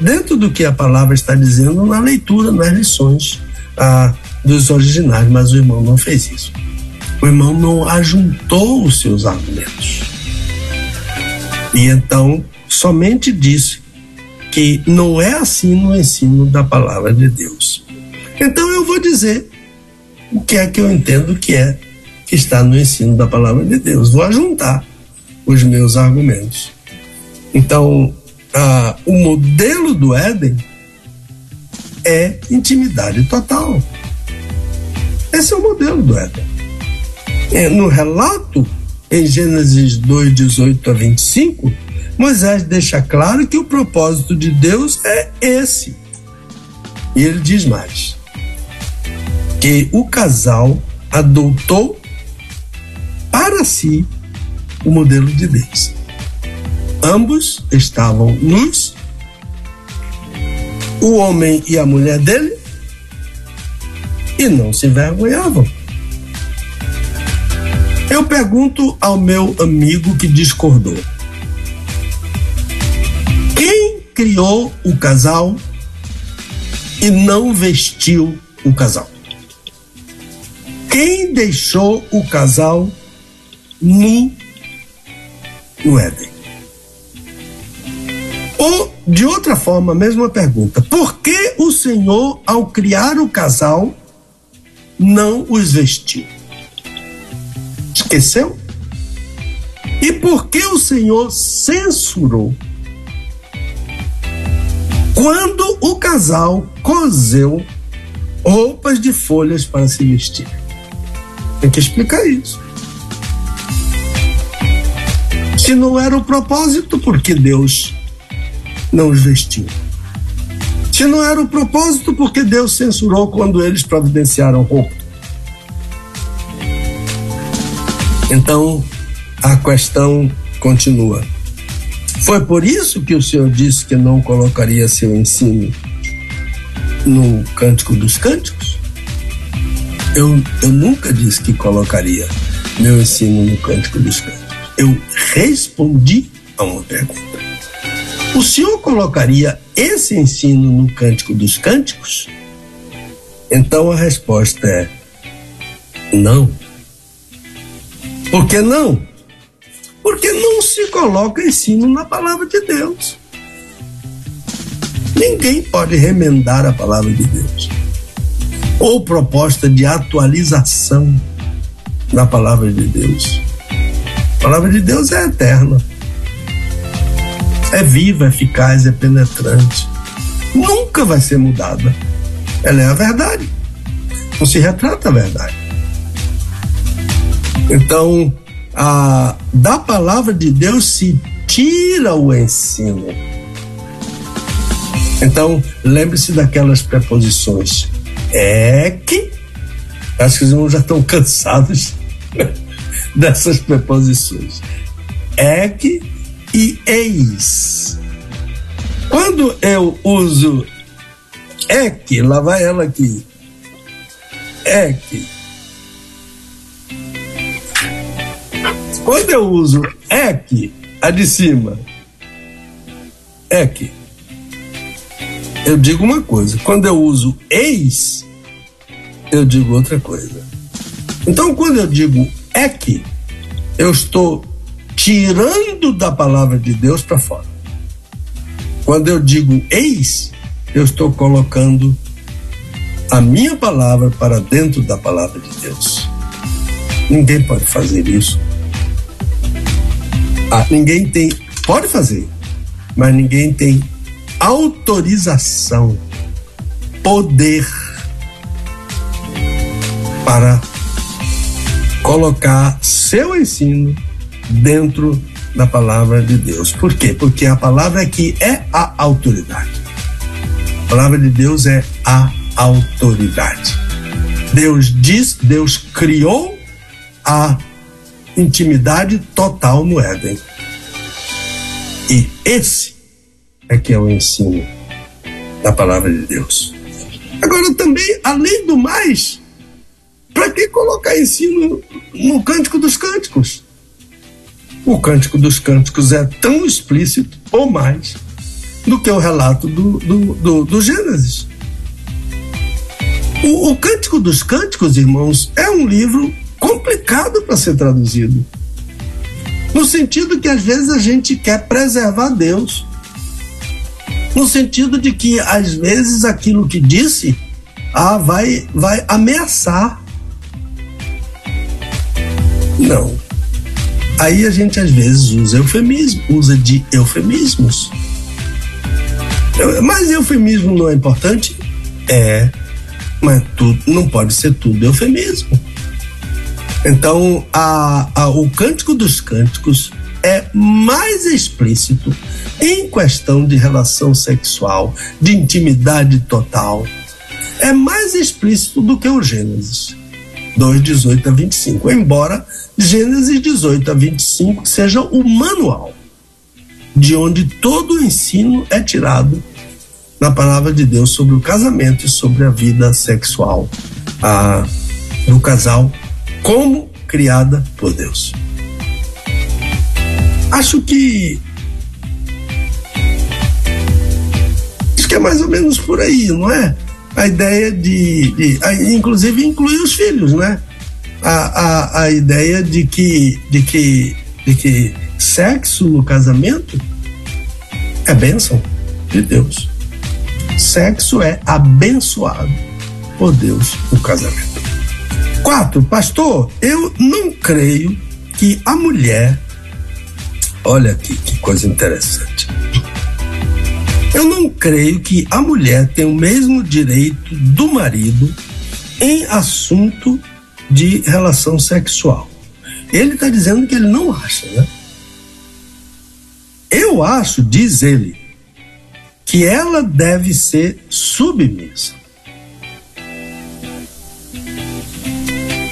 [SPEAKER 2] dentro do que a palavra está dizendo na leitura, nas lições dos originais, mas o irmão não fez isso o irmão não ajuntou os seus argumentos. E então somente disse que não é assim no ensino da palavra de Deus. Então eu vou dizer o que é que eu entendo que é que está no ensino da palavra de Deus. Vou ajuntar os meus argumentos. Então, ah, o modelo do Éden é intimidade total. Esse é o modelo do Éden no relato, em Gênesis 2, 18 a 25, Moisés deixa claro que o propósito de Deus é esse. E ele diz mais: que o casal adotou para si o modelo de Deus. Ambos estavam nus, o homem e a mulher dele, e não se envergonhavam. Eu pergunto ao meu amigo que discordou: quem criou o casal e não vestiu o casal? Quem deixou o casal nu no Éden? Ou, de outra forma, mesma pergunta: por que o Senhor, ao criar o casal, não os vestiu? Esqueceu? E por que o Senhor censurou? Quando o casal cozeu roupas de folhas para se vestir. Tem que explicar isso. Se não era o propósito, por que Deus não os vestiu? Se não era o propósito, por que Deus censurou quando eles providenciaram roupa? Então, a questão continua. Foi por isso que o Senhor disse que não colocaria seu ensino no Cântico dos Cânticos? Eu, eu nunca disse que colocaria meu ensino no Cântico dos Cânticos. Eu respondi a uma pergunta. O senhor colocaria esse ensino no Cântico dos Cânticos? Então a resposta é não. Por que não? Porque não se coloca ensino na palavra de Deus. Ninguém pode remendar a palavra de Deus ou proposta de atualização na palavra de Deus. A palavra de Deus é eterna, é viva, é eficaz, é penetrante. Nunca vai ser mudada. Ela é a verdade. Não se retrata a verdade. Então, a, da palavra de Deus se tira o ensino. Então, lembre-se daquelas preposições é que acho que os irmãos já estão cansados dessas preposições. É que e eis. Quando eu uso é que, lá vai ela aqui. É que. Quando eu uso que, a de cima, é que eu digo uma coisa. Quando eu uso eis, eu digo outra coisa. Então, quando eu digo é que, eu estou tirando da palavra de Deus para fora. Quando eu digo eis, eu estou colocando a minha palavra para dentro da palavra de Deus. Ninguém pode fazer isso. Ah, ninguém tem. Pode fazer, mas ninguém tem autorização, poder para colocar seu ensino dentro da palavra de Deus. Por quê? Porque a palavra aqui é a autoridade. A palavra de Deus é a autoridade. Deus diz, Deus criou a intimidade total no Éden. E esse é que é o ensino da palavra de Deus. Agora também, além do mais, para que colocar ensino no Cântico dos Cânticos? O Cântico dos Cânticos é tão explícito ou mais do que o relato do, do, do, do Gênesis. O, o Cântico dos Cânticos, irmãos, é um livro complicado para ser traduzido. No sentido que às vezes a gente quer preservar Deus no sentido de que às vezes aquilo que disse ah, vai, vai ameaçar. Não. Aí a gente às vezes usa eufemismo, usa de eufemismos. Mas eufemismo não é importante? É, mas tudo, não pode ser tudo eufemismo. Então, a, a, o Cântico dos Cânticos é mais explícito em questão de relação sexual, de intimidade total, é mais explícito do que o Gênesis. 2, 18 a 25, embora Gênesis 18 a 25 seja o manual de onde todo o ensino é tirado na palavra de Deus sobre o casamento e sobre a vida sexual a, do casal como criada por Deus. Acho que acho que é mais ou menos por aí, não é? A ideia de, de a, inclusive incluir os filhos, né? A, a, a ideia de que de que de que sexo no casamento é bênção de Deus. Sexo é abençoado por Deus no casamento. Quatro, pastor, eu não creio que a mulher. Olha aqui que coisa interessante. Eu não creio que a mulher tem o mesmo direito do marido em assunto de relação sexual. Ele está dizendo que ele não acha, né? Eu acho, diz ele, que ela deve ser submissa.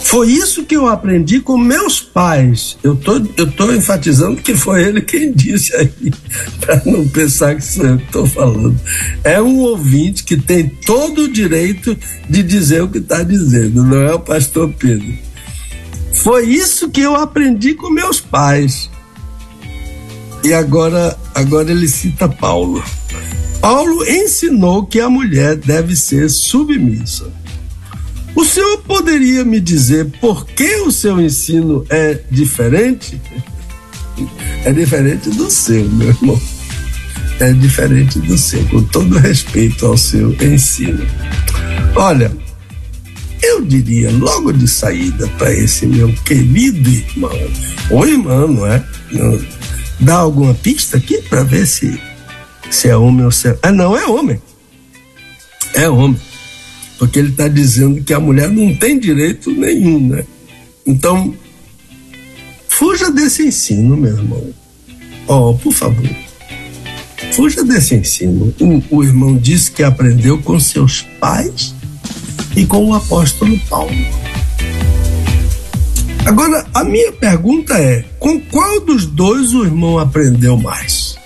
[SPEAKER 2] Foi isso que eu aprendi com meus pais. Eu tô, eu tô enfatizando que foi ele quem disse aí, para não pensar que sou eu que estou falando. É um ouvinte que tem todo o direito de dizer o que está dizendo, não é o pastor Pedro. Foi isso que eu aprendi com meus pais. E agora, agora ele cita Paulo. Paulo ensinou que a mulher deve ser submissa. O senhor poderia me dizer por que o seu ensino é diferente? É diferente do seu, meu irmão. É diferente do seu, com todo respeito ao seu ensino. Olha, eu diria logo de saída para esse meu querido irmão, ou irmão, não é? Dá alguma pista aqui para ver se, se é homem ou se é. Ah, não, é homem. É homem. Porque ele está dizendo que a mulher não tem direito nenhum, né? Então, fuja desse ensino, meu irmão. Oh, por favor. Fuja desse ensino. O, o irmão disse que aprendeu com seus pais e com o apóstolo Paulo. Agora, a minha pergunta é: com qual dos dois o irmão aprendeu mais?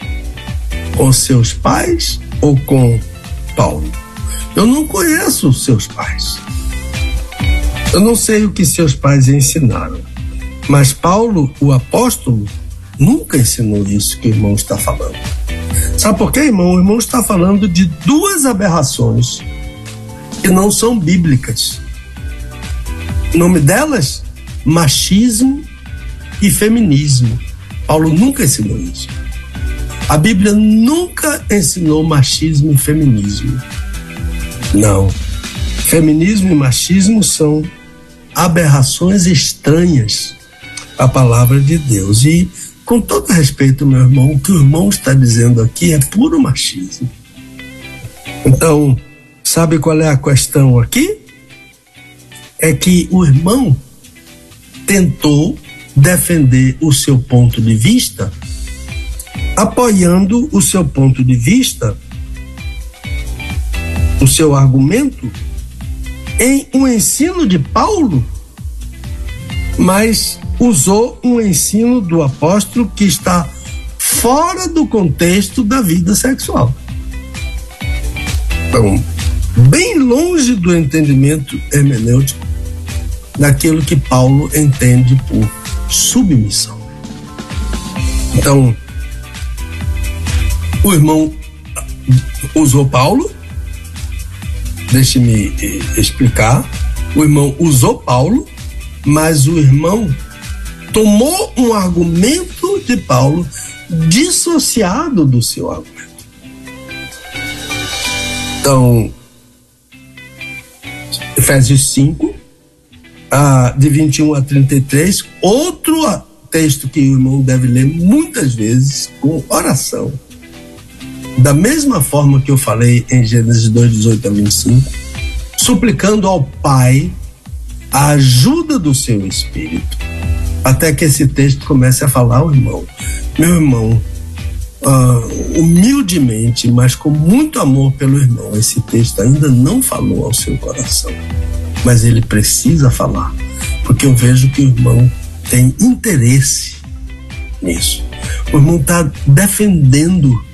[SPEAKER 2] Com seus pais ou com Paulo? Eu não conheço os seus pais. Eu não sei o que seus pais ensinaram. Mas Paulo, o apóstolo, nunca ensinou isso que o irmão está falando. Sabe por quê, irmão? O irmão está falando de duas aberrações que não são bíblicas. O nome delas machismo e feminismo. Paulo nunca ensinou isso. A Bíblia nunca ensinou machismo e feminismo. Não. Feminismo e machismo são aberrações estranhas à palavra de Deus. E, com todo respeito, meu irmão, o que o irmão está dizendo aqui é puro machismo. Então, sabe qual é a questão aqui? É que o irmão tentou defender o seu ponto de vista, apoiando o seu ponto de vista, o seu argumento, em um ensino de Paulo, mas usou um ensino do apóstolo que está fora do contexto da vida sexual. Então, bem longe do entendimento hermenêutico daquilo que Paulo entende por submissão. Então, o irmão usou Paulo, deixe-me eh, explicar. O irmão usou Paulo, mas o irmão tomou um argumento de Paulo dissociado do seu argumento. Então, Efésios 5, ah, de 21 a 33, outro texto que o irmão deve ler muitas vezes com oração. Da mesma forma que eu falei em Gênesis 2, 18 a 25, suplicando ao Pai a ajuda do seu espírito, até que esse texto comece a falar ao irmão: Meu irmão, uh, humildemente, mas com muito amor pelo irmão. Esse texto ainda não falou ao seu coração, mas ele precisa falar, porque eu vejo que o irmão tem interesse nisso. O irmão está defendendo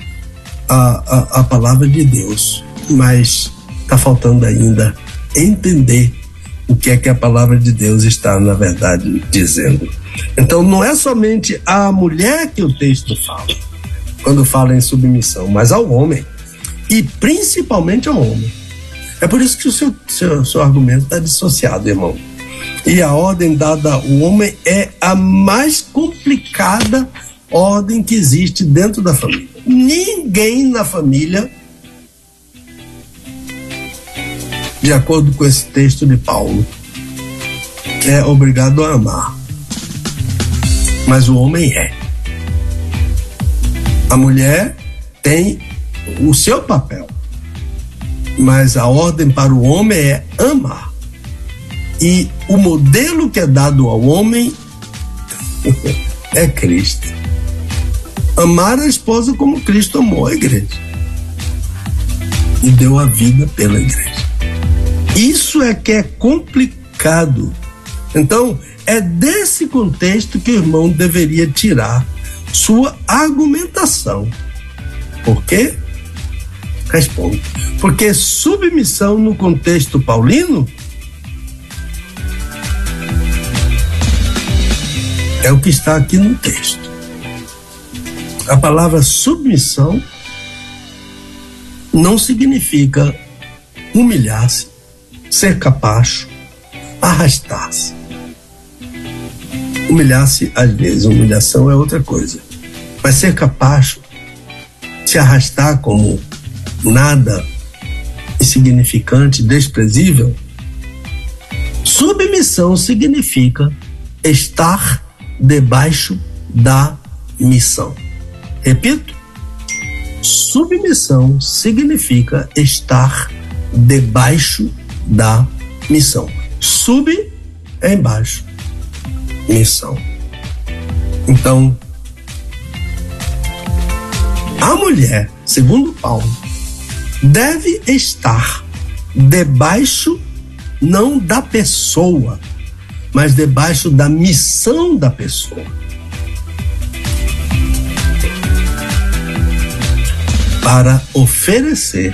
[SPEAKER 2] a, a, a palavra de Deus, mas está faltando ainda entender o que é que a palavra de Deus está, na verdade, dizendo. Então, não é somente a mulher que o texto fala, quando fala em submissão, mas ao homem. E principalmente ao homem. É por isso que o seu, seu, seu argumento está dissociado, irmão. E a ordem dada ao homem é a mais complicada ordem que existe dentro da família. Ninguém na família, de acordo com esse texto de Paulo, é obrigado a amar. Mas o homem é. A mulher tem o seu papel, mas a ordem para o homem é amar. E o modelo que é dado ao homem é Cristo. Amar a esposa como Cristo amou a igreja e deu a vida pela igreja. Isso é que é complicado. Então, é desse contexto que o irmão deveria tirar sua argumentação. Por quê? Respondo. Porque submissão no contexto paulino é o que está aqui no texto. A palavra submissão não significa humilhar-se, ser capacho, arrastar-se. Humilhar-se, às vezes, humilhação é outra coisa. Mas ser capacho, se arrastar como nada insignificante, desprezível, submissão significa estar debaixo da missão. Repito, submissão significa estar debaixo da missão. Sub é embaixo, missão. Então, a mulher, segundo Paulo, deve estar debaixo não da pessoa, mas debaixo da missão da pessoa. Para oferecer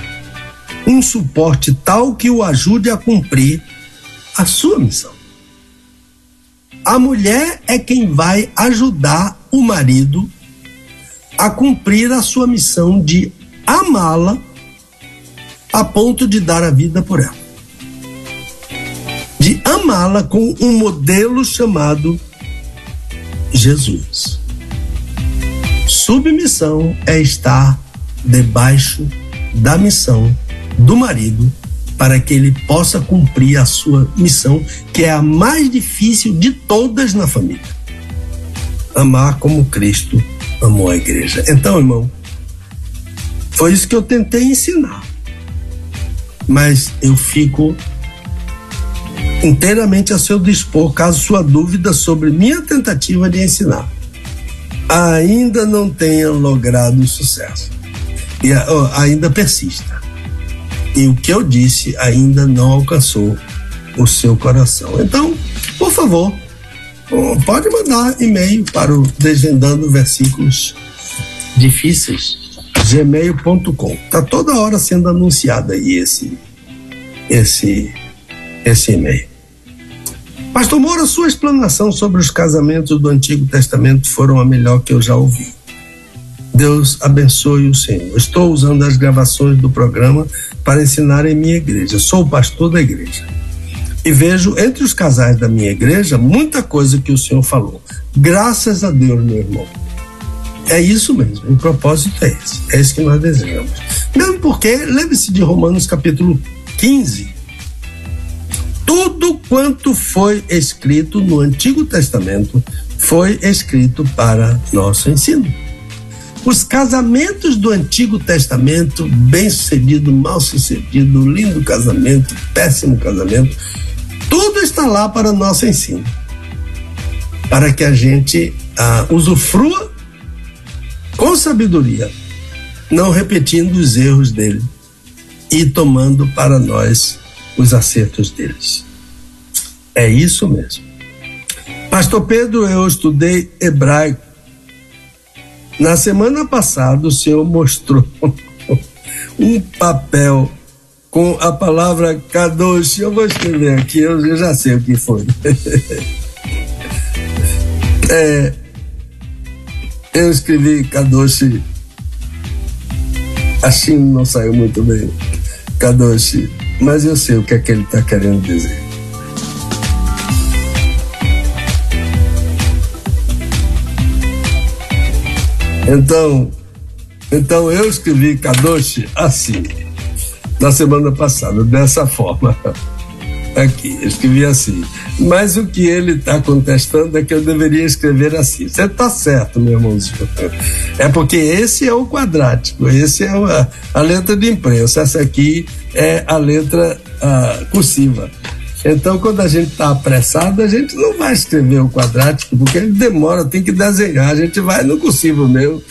[SPEAKER 2] um suporte tal que o ajude a cumprir a sua missão. A mulher é quem vai ajudar o marido a cumprir a sua missão de amá-la a ponto de dar a vida por ela de amá-la com um modelo chamado Jesus. Submissão é estar debaixo da missão do marido para que ele possa cumprir a sua missão, que é a mais difícil de todas na família. Amar como Cristo amou a igreja. Então, irmão, foi isso que eu tentei ensinar. Mas eu fico inteiramente a seu dispor, caso sua dúvida sobre minha tentativa de ensinar ainda não tenha logrado sucesso e ainda persista. E o que eu disse ainda não alcançou o seu coração. Então, por favor, pode mandar e-mail para o Desvendando Versículos Difíceis, gmail.com. Tá toda hora sendo anunciado aí esse, esse, esse e-mail. Pastor Moura, sua explanação sobre os casamentos do Antigo Testamento foram a melhor que eu já ouvi. Deus abençoe o Senhor. Estou usando as gravações do programa para ensinar em minha igreja. Sou pastor da igreja. E vejo entre os casais da minha igreja muita coisa que o Senhor falou. Graças a Deus, meu irmão. É isso mesmo, o propósito é esse. É isso que nós desejamos. Mesmo porque, lembre-se de Romanos capítulo 15, tudo quanto foi escrito no Antigo Testamento foi escrito para nosso ensino. Os casamentos do Antigo Testamento, bem sucedido, mal sucedido, lindo casamento, péssimo casamento, tudo está lá para nosso ensino. Para que a gente ah, usufrua com sabedoria, não repetindo os erros dele e tomando para nós os acertos deles. É isso mesmo. Pastor Pedro, eu estudei hebraico. Na semana passada, o senhor mostrou um papel com a palavra Kadosh. Eu vou escrever aqui, eu, já sei o que foi. é, eu escrevi Kadosh. Assim não saiu muito bem. Kadosh. Mas eu sei o que é que ele está querendo dizer. Então, então eu escrevi Kadosh assim na semana passada, dessa forma. Aqui, eu escrevi assim. Mas o que ele está contestando é que eu deveria escrever assim. Você está certo, meu irmãozinho. É porque esse é o quadrático, esse é a, a letra de imprensa, essa aqui é a letra a, cursiva. Então, quando a gente está apressado, a gente não vai escrever o quadrático, porque ele demora, tem que desenhar. A gente vai no cursivo mesmo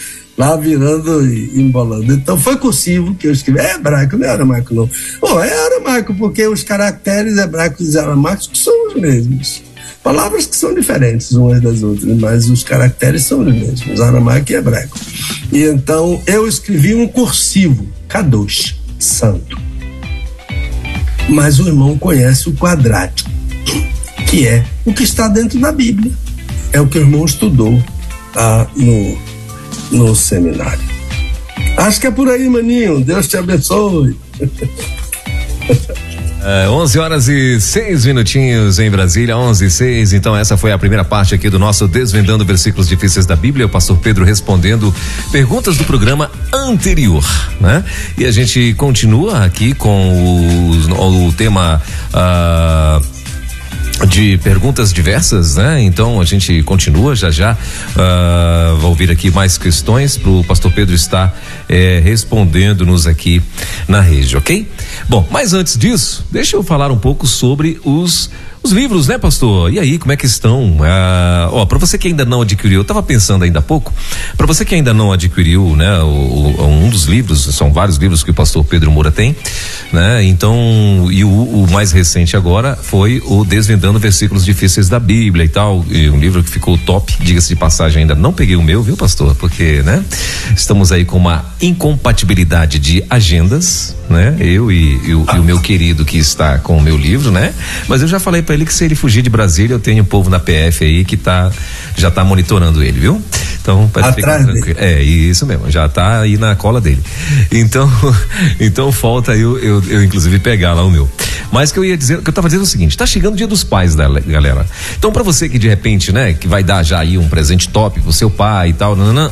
[SPEAKER 2] lá virando e embolando. Então foi cursivo que eu escrevi. É hebraico, não é aramaico, não. Bom, é aramaico, porque os caracteres hebraicos e aramaicos são os mesmos. Palavras que são diferentes umas das outras, mas os caracteres são os mesmos, aramaico e hebraico. E então eu escrevi um cursivo, Kadosh, santo. Mas o irmão conhece o quadrático, que é o que está dentro da Bíblia. É o que o irmão estudou ah, no no seminário. Acho que é por aí, maninho. Deus te abençoe.
[SPEAKER 1] É, 11 horas e 6 minutinhos em Brasília, 11 e 6. Então, essa foi a primeira parte aqui do nosso Desvendando Versículos Difíceis da Bíblia. O pastor Pedro respondendo perguntas do programa anterior, né? E a gente continua aqui com o, o tema. Uh, de perguntas diversas, né? Então a gente continua já já. Uh, vou ouvir aqui mais questões para o Pastor Pedro estar eh, respondendo-nos aqui na rede, ok? Bom, mas antes disso, deixa eu falar um pouco sobre os os livros, né, pastor? E aí, como é que estão? Ah, ó, para você que ainda não adquiriu, eu tava pensando ainda há pouco, para você que ainda não adquiriu, né, o, o, um dos livros, são vários livros que o pastor Pedro Moura tem, né? Então, e o, o, mais recente agora foi o Desvendando Versículos Difíceis da Bíblia e tal, e um livro que ficou top, diga-se de passagem, ainda não peguei o meu, viu, pastor? Porque, né, estamos aí com uma incompatibilidade de agendas, né? Eu e, e, e o meu querido que está com o meu livro, né? Mas eu já falei para ele que se ele fugir de Brasília, eu tenho um povo na PF aí que tá já tá monitorando ele, viu? Então, pode ficar tranquilo. É, isso mesmo, já tá aí na cola dele. Então, então falta eu, eu, eu inclusive pegar lá o meu. Mas que eu ia dizer, que eu tava dizendo o seguinte, tá chegando o dia dos pais, da galera. Então, para você que de repente, né, que vai dar já aí um presente top pro seu pai e tal, nananã,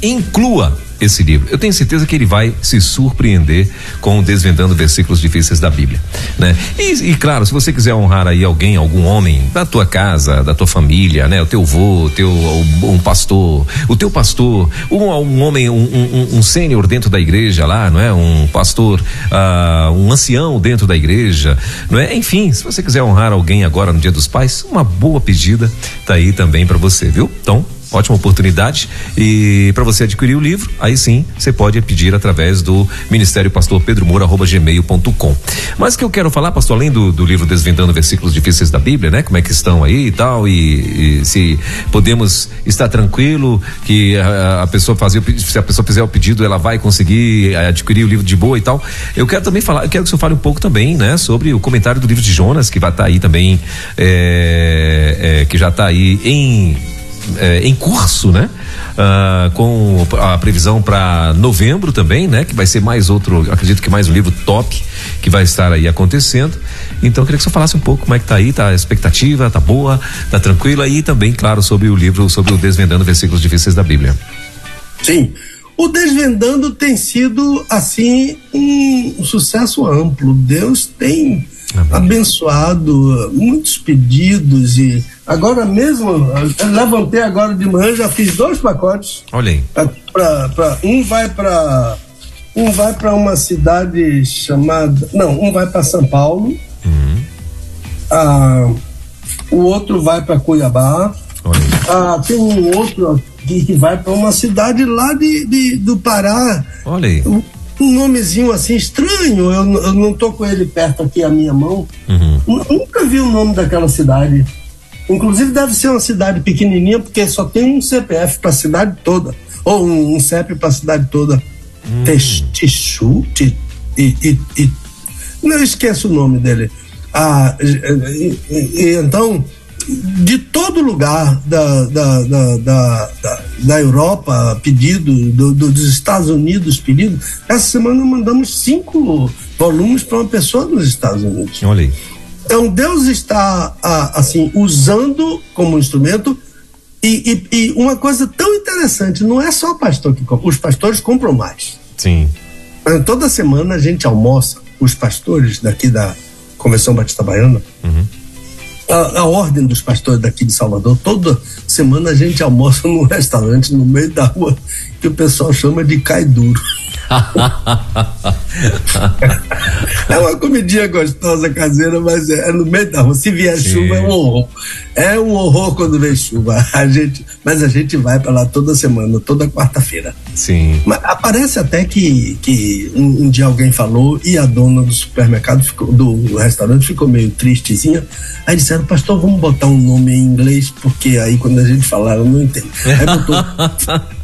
[SPEAKER 1] inclua esse livro. Eu tenho certeza que ele vai se surpreender com desvendando versículos difíceis da Bíblia, né? E, e, claro, se você quiser honrar aí alguém, algum homem da tua casa, da tua família, né? O teu avô, teu um pastor, o teu pastor, um, um homem, um, um, um sênior dentro da igreja lá, não é? Um pastor, uh, um ancião dentro da igreja, não é? Enfim, se você quiser honrar alguém agora no Dia dos Pais, uma boa pedida tá aí também para você, viu? Então ótima oportunidade. E para você adquirir o livro, aí sim você pode pedir através do Ministério Pastor Pedro Moura, arroba gmail.com. Mas o que eu quero falar, pastor, além do, do, livro Desvendando Versículos Difíceis da Bíblia, né? Como é que estão aí e tal, e, e se podemos estar tranquilo que a, a, pessoa fazer, se a pessoa fizer o pedido, ela vai conseguir adquirir o livro de boa e tal. Eu quero também falar, eu quero que o senhor fale um pouco também, né? Sobre o comentário do livro de Jonas, que vai estar tá aí também, é, é, que já está aí em é, em curso, né? Uh, com a previsão para novembro também, né? Que vai ser mais outro, acredito que mais um livro top que vai estar aí acontecendo. Então, queria que você falasse um pouco como é que tá aí, tá a expectativa, tá boa, tá tranquila e também, claro, sobre o livro, sobre o Desvendando Versículos Difíceis da Bíblia.
[SPEAKER 2] Sim. O Desvendando tem sido, assim, um sucesso amplo. Deus tem Amém. abençoado muitos pedidos e agora mesmo levantei agora de manhã já fiz dois pacotes.
[SPEAKER 1] Olha aí.
[SPEAKER 2] Pra, pra, um vai para um vai para uma cidade chamada não um vai para São Paulo. Uhum. Ah, o outro vai para Cuiabá. Ah, tem um outro que, que vai para uma cidade lá de, de, do Pará.
[SPEAKER 1] Olha aí.
[SPEAKER 2] Um, um nomezinho assim estranho, eu, eu não tô com ele perto aqui a minha mão. Uhum. Nunca vi o nome daquela cidade. Inclusive deve ser uma cidade pequenininha porque só tem um CPF para a cidade toda ou um, um CEP para a cidade toda. Hum. Testichu, e, e, e, não esqueço o nome dele. Ah, e, e, então, de todo lugar da, da, da, da, da Europa pedido, do, do, dos Estados Unidos pedido, essa semana mandamos cinco volumes para uma pessoa nos Estados Unidos.
[SPEAKER 1] Olha aí.
[SPEAKER 2] Então Deus está assim usando como instrumento e, e, e, uma coisa tão interessante, não é só o pastor que compra, os pastores compram mais.
[SPEAKER 1] Sim.
[SPEAKER 2] Toda semana a gente almoça, os pastores daqui da Convenção Batista Baiana, uhum. A, a, ordem dos pastores daqui de Salvador, toda semana a gente almoça num restaurante no meio da rua que o pessoal chama de cai duro. é uma comidinha gostosa, caseira, mas é, é, no meio da rua. Se vier Sim. chuva, é um horror. É um horror quando vem chuva. A gente, mas a gente vai para lá toda semana, toda quarta-feira.
[SPEAKER 1] Sim.
[SPEAKER 2] Mas aparece até que, que um, um, dia alguém falou e a dona do supermercado, ficou, do restaurante, ficou meio tristezinha. Aí disseram, pastor, vamos botar um nome em inglês, porque aí quando a gente falar, eu não entendo. Aí botou.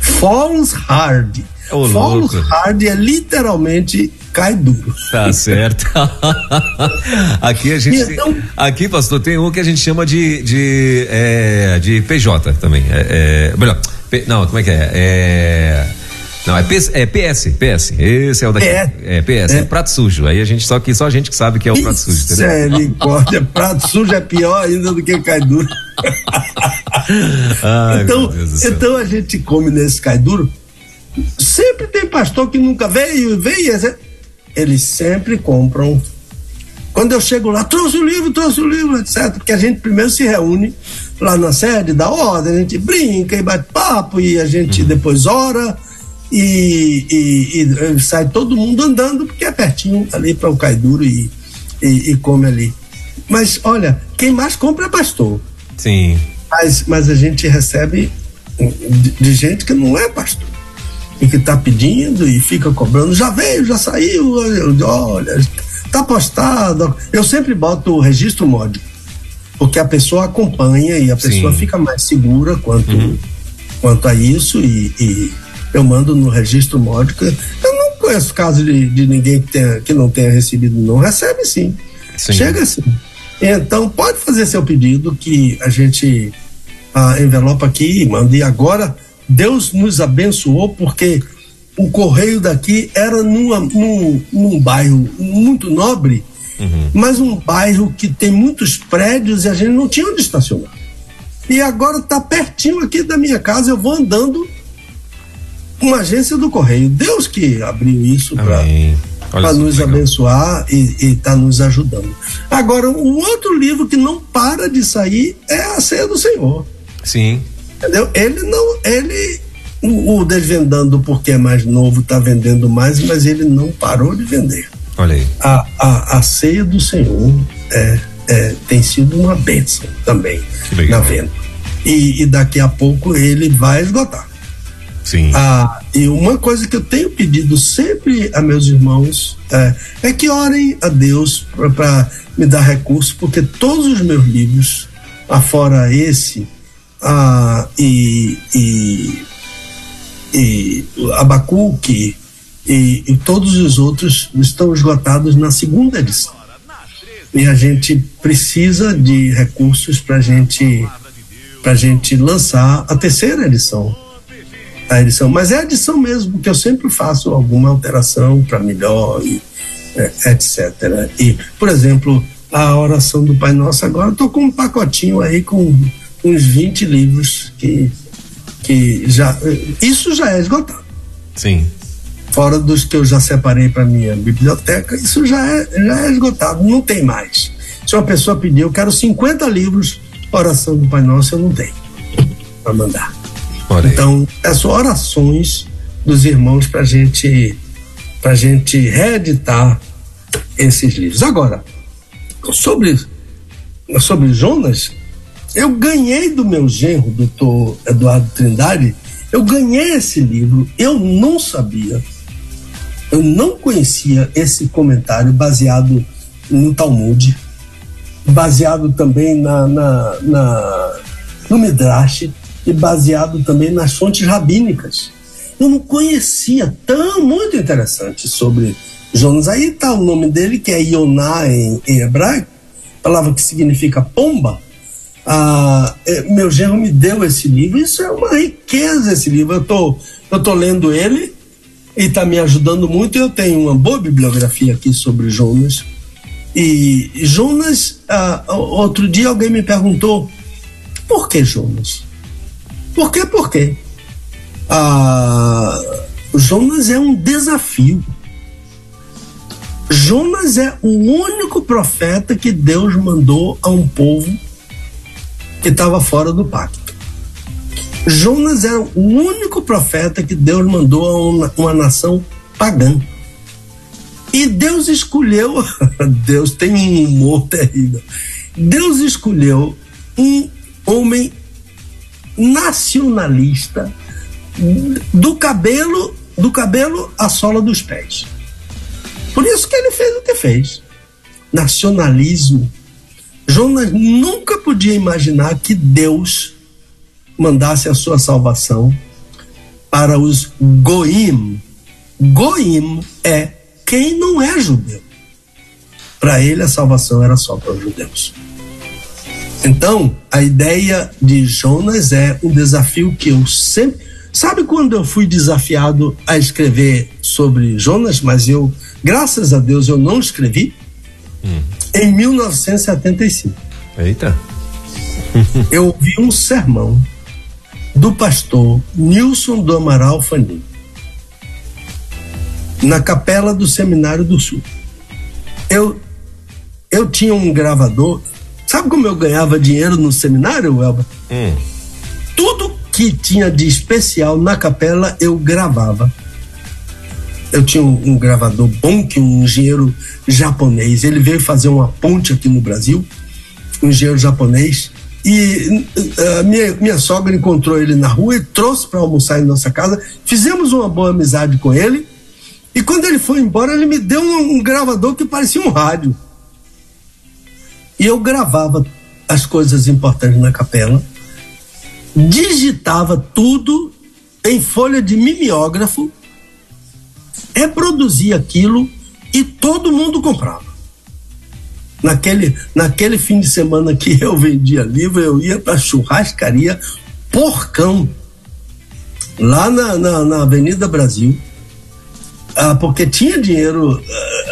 [SPEAKER 2] Falls Hard.
[SPEAKER 1] Ô, Falls
[SPEAKER 2] Hard é literalmente cai duro.
[SPEAKER 1] Tá certo. aqui a gente. Então, aqui, pastor, tem um que a gente chama de, de, é, de PJ também. É, é, melhor, P, não, como é que é? É. Não, é, PS, é PS, PS. Esse é o daqui. É, é PS, é. é. prato sujo. Aí a gente só que só a gente que sabe que é o prato sujo, entendeu?
[SPEAKER 2] Misericórdia, prato sujo é pior ainda do que cai duro. Ai, então, então a gente come nesse cai duro. Sempre tem pastor que nunca veio, veio, eles sempre compram. Quando eu chego lá, trouxe o livro, trouxe o livro, etc. Porque a gente primeiro se reúne lá na sede da ordem, a gente brinca e bate papo e a gente uhum. depois ora e, e, e, sai todo mundo andando, porque é pertinho ali para o Caiduro e, e, e come ali. Mas olha, quem mais compra é pastor.
[SPEAKER 1] Sim.
[SPEAKER 2] Mas, mas a gente recebe de, de gente que não é pastor e que está pedindo e fica cobrando, já veio, já saiu, olha, tá postado. Eu sempre boto o registro módico, porque a pessoa acompanha e a pessoa Sim. fica mais segura quanto, uhum. quanto a isso e, e, eu mando no registro módico. Eu não conheço caso de, de ninguém que, tenha, que não tenha recebido, não. Recebe sim. sim. Chega sim. Então pode fazer seu pedido que a gente a envelopa aqui e manda. E agora Deus nos abençoou porque o correio daqui era numa, num, num bairro muito nobre, uhum. mas um bairro que tem muitos prédios e a gente não tinha onde estacionar. E agora está pertinho aqui da minha casa, eu vou andando uma agência do correio. Deus que abriu isso para nos legal. abençoar e está nos ajudando. Agora, um outro livro que não para de sair é a Ceia do Senhor.
[SPEAKER 1] Sim.
[SPEAKER 2] Entendeu? Ele não. Ele. O, o Desvendando porque é mais novo está vendendo mais, mas ele não parou de vender.
[SPEAKER 1] Olha aí.
[SPEAKER 2] A, a, a ceia do Senhor é, é, tem sido uma bênção também na venda. E, e, daqui a pouco ele vai esgotar.
[SPEAKER 1] Sim.
[SPEAKER 2] Ah, e uma coisa que eu tenho pedido sempre a meus irmãos é, é que orem a Deus para me dar recursos, porque todos os meus livros, afora esse, ah, e, e, e Abacuque e, e todos os outros estão esgotados na segunda edição. E a gente precisa de recursos para gente, a gente lançar a terceira edição. A edição, mas é a edição mesmo, que eu sempre faço alguma alteração para melhor e é, etc. E, por exemplo, a oração do Pai Nosso agora, tô com um pacotinho aí com uns 20 livros que, que já. Isso já é esgotado.
[SPEAKER 1] Sim.
[SPEAKER 2] Fora dos que eu já separei para minha biblioteca, isso já é, já é esgotado, não tem mais. Se uma pessoa pedir, eu quero 50 livros, oração do Pai Nosso, eu não tenho para mandar. Então, é só orações dos irmãos para gente, a gente reeditar esses livros. Agora, sobre, sobre Jonas, eu ganhei do meu genro, doutor Eduardo Trindade, eu ganhei esse livro, eu não sabia, eu não conhecia esse comentário baseado no Talmud, baseado também na, na, na no Midrash e baseado também nas fontes rabínicas. Eu não conhecia tão muito interessante sobre Jonas. Aí está o nome dele, que é Ioná em, em hebraico, palavra que significa pomba. Ah, é, meu genro me deu esse livro, isso é uma riqueza esse livro. Eu tô, eu tô lendo ele e está me ajudando muito. Eu tenho uma boa bibliografia aqui sobre Jonas. E Jonas, ah, outro dia alguém me perguntou por que Jonas? Por quê? Por? Ah, Jonas é um desafio. Jonas é o único profeta que Deus mandou a um povo que estava fora do pacto. Jonas era o único profeta que Deus mandou a uma, uma nação pagã. E Deus escolheu, Deus tem um humor terrível. Deus escolheu um homem nacionalista do cabelo do cabelo à sola dos pés. Por isso que ele fez o que fez. Nacionalismo. Jonas nunca podia imaginar que Deus mandasse a sua salvação para os goim. Goim é quem não é judeu. Para ele a salvação era só para os judeus. Então, a ideia de Jonas é um desafio que eu sempre. Sabe quando eu fui desafiado a escrever sobre Jonas, mas eu Graças a Deus eu não escrevi. Hum. Em 1975.
[SPEAKER 1] Eita.
[SPEAKER 2] eu ouvi um sermão do pastor Nilson do Amaral Fanim na capela do Seminário do Sul. Eu eu tinha um gravador. Sabe como eu ganhava dinheiro no seminário, Elba? Hum. Tudo que tinha de especial na capela eu gravava eu tinha um, um, gravador bom, que um engenheiro japonês, ele veio fazer uma ponte aqui no Brasil, um engenheiro japonês, e uh, minha, minha sogra encontrou ele na rua e trouxe para almoçar em nossa casa. Fizemos uma boa amizade com ele. E quando ele foi embora, ele me deu um, um gravador que parecia um rádio. E eu gravava as coisas importantes na capela, digitava tudo em folha de mimeógrafo reproduzia aquilo e todo mundo comprava. Naquele, naquele fim de semana que eu vendia livro, eu ia para churrascaria Porcão, lá na, na, na Avenida Brasil, ah, porque tinha dinheiro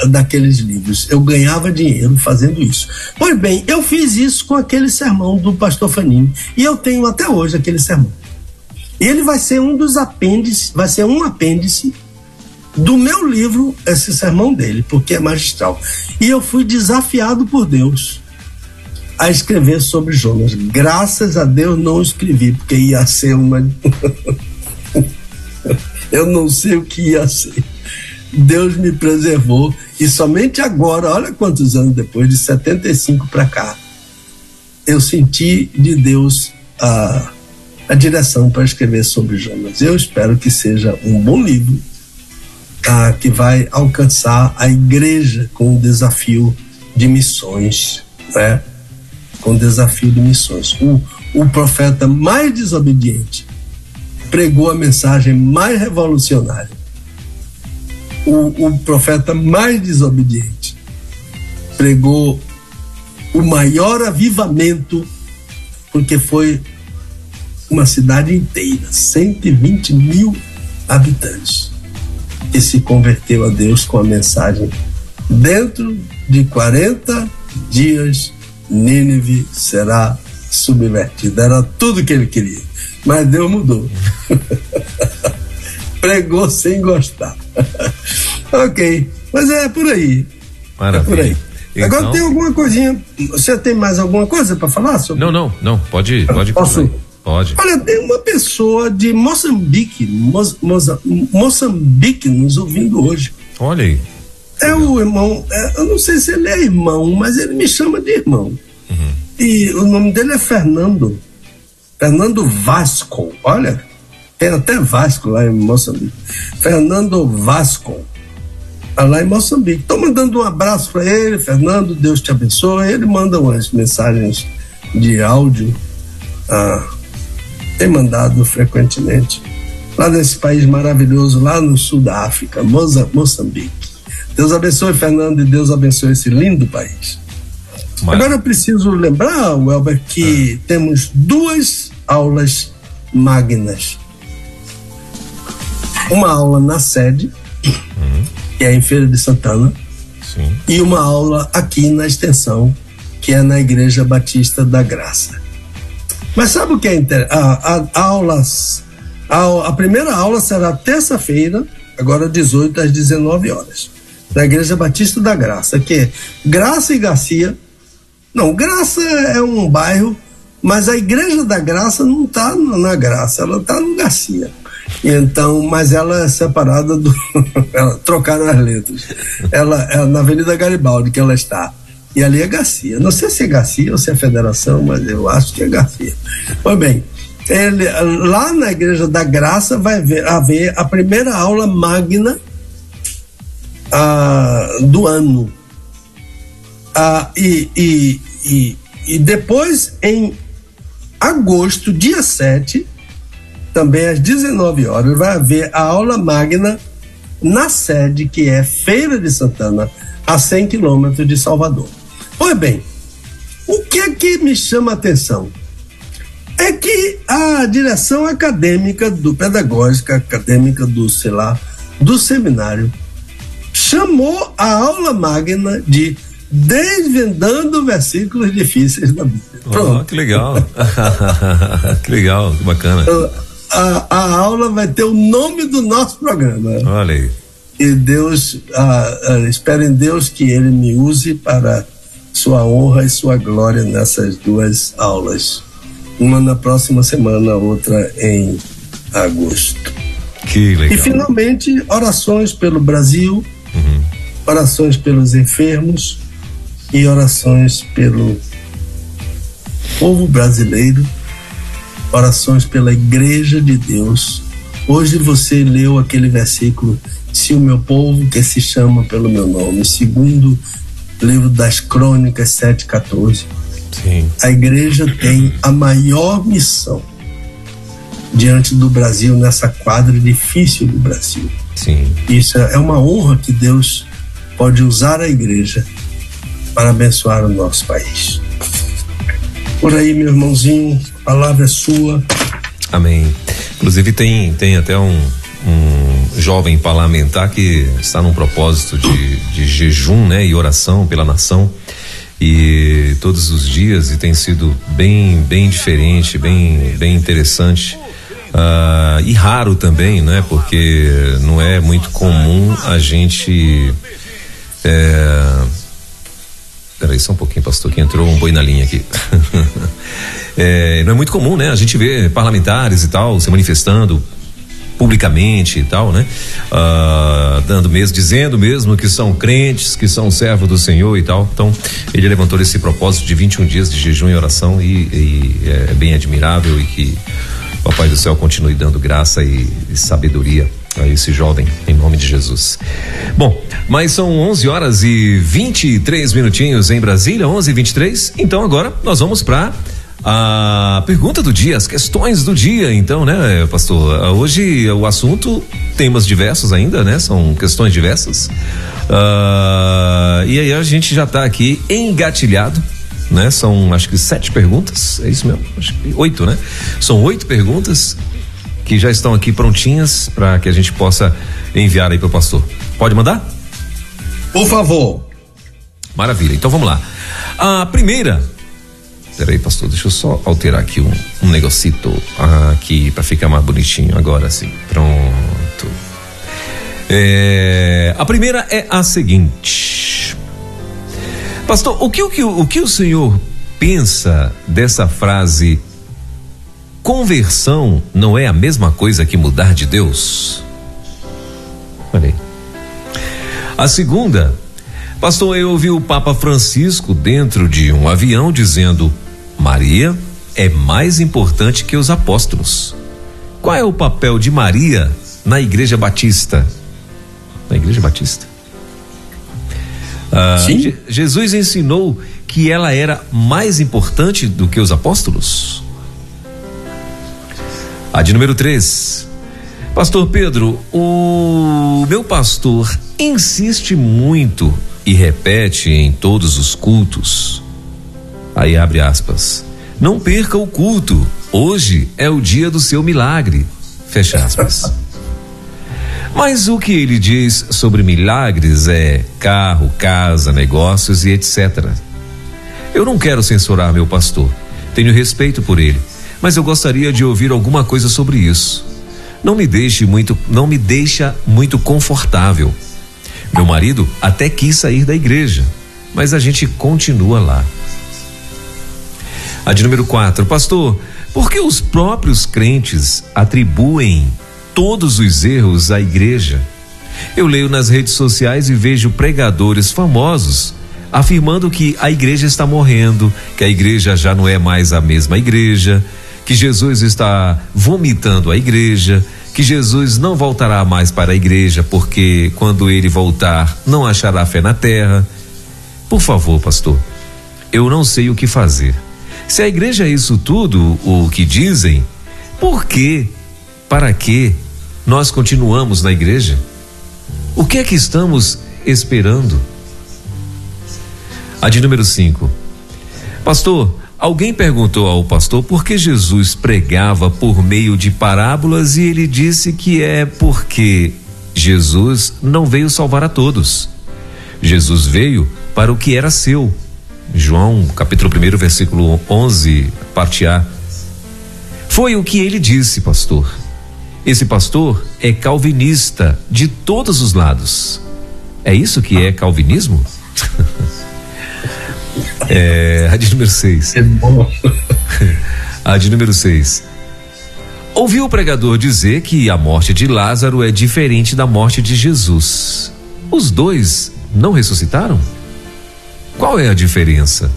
[SPEAKER 2] ah, daqueles livros. Eu ganhava dinheiro fazendo isso. Pois bem, eu fiz isso com aquele sermão do pastor Fanini e eu tenho até hoje aquele sermão. Ele vai ser um dos apêndices, vai ser um apêndice do meu livro esse sermão dele, porque é magistral. E eu fui desafiado por Deus a escrever sobre Jonas. Graças a Deus não escrevi, porque ia ser uma. eu não sei o que ia ser. Deus me preservou e somente agora, olha quantos anos depois, de 75 para cá, eu senti de Deus a, a direção para escrever sobre Jonas. Eu espero que seja um bom livro ah, que vai alcançar a igreja com o desafio de missões, né? Com o desafio de missões. O, o profeta mais desobediente pregou a mensagem mais revolucionária. O, o profeta mais desobediente pregou o maior avivamento, porque foi uma cidade inteira, 120 mil habitantes que se converteu a Deus com a mensagem: dentro de 40 dias, Nínive será subvertida. Era tudo que ele queria. Mas Deus mudou. Pregou sem gostar. ok. Mas é por aí.
[SPEAKER 1] Maravilha. É por aí.
[SPEAKER 2] Então... Agora tem alguma coisinha. Você tem mais alguma coisa para falar sobre?
[SPEAKER 1] Não, não, não. Pode, pode.
[SPEAKER 2] Posso?
[SPEAKER 1] Pode.
[SPEAKER 2] Olha, tem uma pessoa de Moçambique, Mo, Moçambique nos ouvindo hoje.
[SPEAKER 1] Olha aí.
[SPEAKER 2] É o irmão, é, eu não sei se ele é irmão, mas ele me chama de irmão. Uhum. e o nome dele é Fernando. Fernando Vasco. Olha, tem até Vasco lá em Moçambique. Fernando Vasco. Tá lá em Moçambique. Estou mandando um abraço para ele, Fernando. Deus te abençoe. Ele manda umas mensagens de áudio. Ah, tem mandado frequentemente. Lá nesse país maravilhoso, lá no sul da África, Moça, Moçambique. Deus abençoe, Fernando, e Deus abençoe esse lindo país. Mas... Agora eu preciso lembrar, Welber, que ah. temos duas aulas magnas. Uma aula na sede, uhum. que é em Feira de Santana, Sim. e uma aula aqui na extensão, que é na Igreja Batista da Graça. Mas sabe o que é? A, a, aulas, a, a primeira aula será terça-feira, agora 18 às 19 horas, na Igreja Batista da Graça, que é Graça e Garcia não, Graça é um bairro, mas a Igreja da Graça não está na Graça, ela está no Garcia. Então, mas ela é separada do. trocaram as letras. Ela é na Avenida Garibaldi que ela está. E ali é Garcia. Não sei se é Garcia ou se é Federação, mas eu acho que é Garcia. Pois bem, ele, lá na Igreja da Graça vai haver, haver a primeira aula magna ah, do ano ah, e, e, e, e depois, em agosto, dia 7, também às 19 horas, vai haver a aula magna na sede que é Feira de Santana, a 100 quilômetros de Salvador. Pois bem, o que é que me chama a atenção? É que a direção acadêmica do pedagógica acadêmica do, sei lá, do seminário chamou a aula magna de desvendando versículos difíceis da Bíblia.
[SPEAKER 1] Oh, que legal. que legal, que bacana.
[SPEAKER 2] Então, a, a, aula vai ter o nome do nosso programa.
[SPEAKER 1] Olha aí.
[SPEAKER 2] E Deus, espero em Deus que Ele me use para sua honra e sua glória nessas duas aulas. Uma na próxima semana, outra em agosto.
[SPEAKER 1] Que legal.
[SPEAKER 2] E finalmente, orações pelo Brasil, uhum. orações pelos enfermos, e orações pelo povo brasileiro, orações pela Igreja de Deus. Hoje você leu aquele versículo: Se o meu povo que se chama pelo meu nome, segundo livro das Crônicas 7,14. A igreja tem a maior missão diante do Brasil, nessa quadra difícil do Brasil.
[SPEAKER 1] Sim.
[SPEAKER 2] Isso é uma honra que Deus pode usar a igreja para abençoar o nosso país. Por aí, meu irmãozinho, a palavra é sua.
[SPEAKER 1] Amém. Inclusive tem, tem até um, um jovem parlamentar que está num propósito de, de jejum, né, e oração pela nação e todos os dias e tem sido bem bem diferente, bem bem interessante. Uh, e raro também, né? Porque não é muito comum a gente é, Peraí, só um pouquinho, pastor, que entrou um boi na linha aqui. é, não é muito comum, né? A gente vê parlamentares e tal se manifestando publicamente e tal, né? Uh, dando mesmo, dizendo mesmo que são crentes, que são servos do Senhor e tal. Então, ele levantou esse propósito de 21 dias de jejum e oração e, e é bem admirável e que o Papai do Céu continue dando graça e, e sabedoria a esse jovem, em nome de Jesus. Bom, mas são 11 horas e 23 minutinhos em Brasília, 11 e 23 Então agora nós vamos para a pergunta do dia, as questões do dia, então, né, pastor? Hoje o assunto, temas diversos ainda, né? São questões diversas. Uh, e aí a gente já está aqui engatilhado né? São acho que sete perguntas, é isso mesmo? Acho que oito, né? São oito perguntas que já estão aqui prontinhas para que a gente possa enviar aí para o pastor. Pode mandar?
[SPEAKER 2] Por favor.
[SPEAKER 1] Maravilha. Então vamos lá. A primeira. Peraí, pastor, deixa eu só alterar aqui um, um negocito aqui para ficar mais bonitinho agora sim. Pronto. É, a primeira é a seguinte. Pastor, o que, o que, o que o senhor pensa dessa frase Conversão não é a mesma coisa que mudar de Deus? Olha aí. A segunda, pastor, eu ouvi o Papa Francisco dentro de um avião dizendo: Maria é mais importante que os apóstolos. Qual é o papel de Maria na Igreja Batista? Na Igreja Batista? Ah, Je Jesus ensinou que ela era mais importante do que os apóstolos? A de número 3. Pastor Pedro, o meu pastor insiste muito e repete em todos os cultos. Aí abre aspas. Não perca o culto. Hoje é o dia do seu milagre. Fecha aspas. Mas o que ele diz sobre milagres é carro, casa, negócios e etc. Eu não quero censurar meu pastor. Tenho respeito por ele, mas eu gostaria de ouvir alguma coisa sobre isso. Não me deixe muito, não me deixa muito confortável. Meu marido até quis sair da igreja, mas a gente continua lá. A de número 4, pastor, por que os próprios crentes atribuem todos os erros à igreja? Eu leio nas redes sociais e vejo pregadores famosos afirmando que a igreja está morrendo, que a igreja já não é mais a mesma igreja, que Jesus está vomitando a igreja, que Jesus não voltará mais para a igreja porque quando ele voltar não achará fé na terra. Por favor, pastor, eu não sei o que fazer. Se a igreja é isso tudo, o que dizem, por que, para que nós continuamos na igreja? O que é que estamos esperando? A de número 5. Pastor, alguém perguntou ao pastor por que Jesus pregava por meio de parábolas e ele disse que é porque Jesus não veio salvar a todos. Jesus veio para o que era seu João, capítulo 1, versículo 11, parte A. Foi o que ele disse, pastor. Esse pastor é calvinista de todos os lados. É isso que é calvinismo? é, a de número 6. É a de número 6. Ouviu o pregador dizer que a morte de Lázaro é diferente da morte de Jesus. Os dois não ressuscitaram? Qual é a diferença?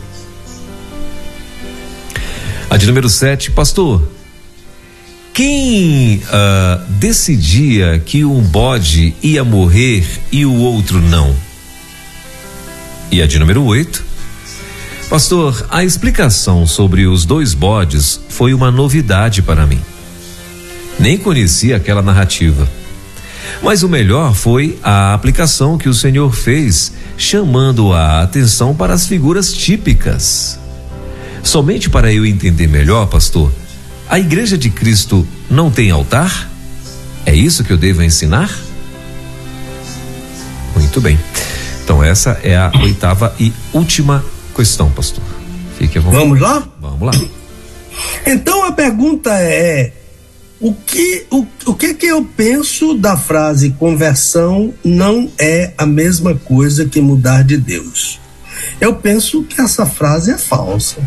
[SPEAKER 1] A de número 7, pastor. Quem uh, decidia que um bode ia morrer e o outro não? E a de número 8. Pastor, a explicação sobre os dois bodes foi uma novidade para mim. Nem conhecia aquela narrativa. Mas o melhor foi a aplicação que o Senhor fez chamando a atenção para as figuras típicas. Somente para eu entender melhor, pastor, a igreja de Cristo não tem altar? É isso que eu devo ensinar? Muito bem. Então, essa é a oitava e última questão, pastor. Fique à vontade.
[SPEAKER 2] Vamos lá?
[SPEAKER 1] Vamos lá.
[SPEAKER 2] Então, a pergunta é: o que, o, o que que eu penso da frase conversão não é a mesma coisa que mudar de Deus? Eu penso que essa frase é falsa.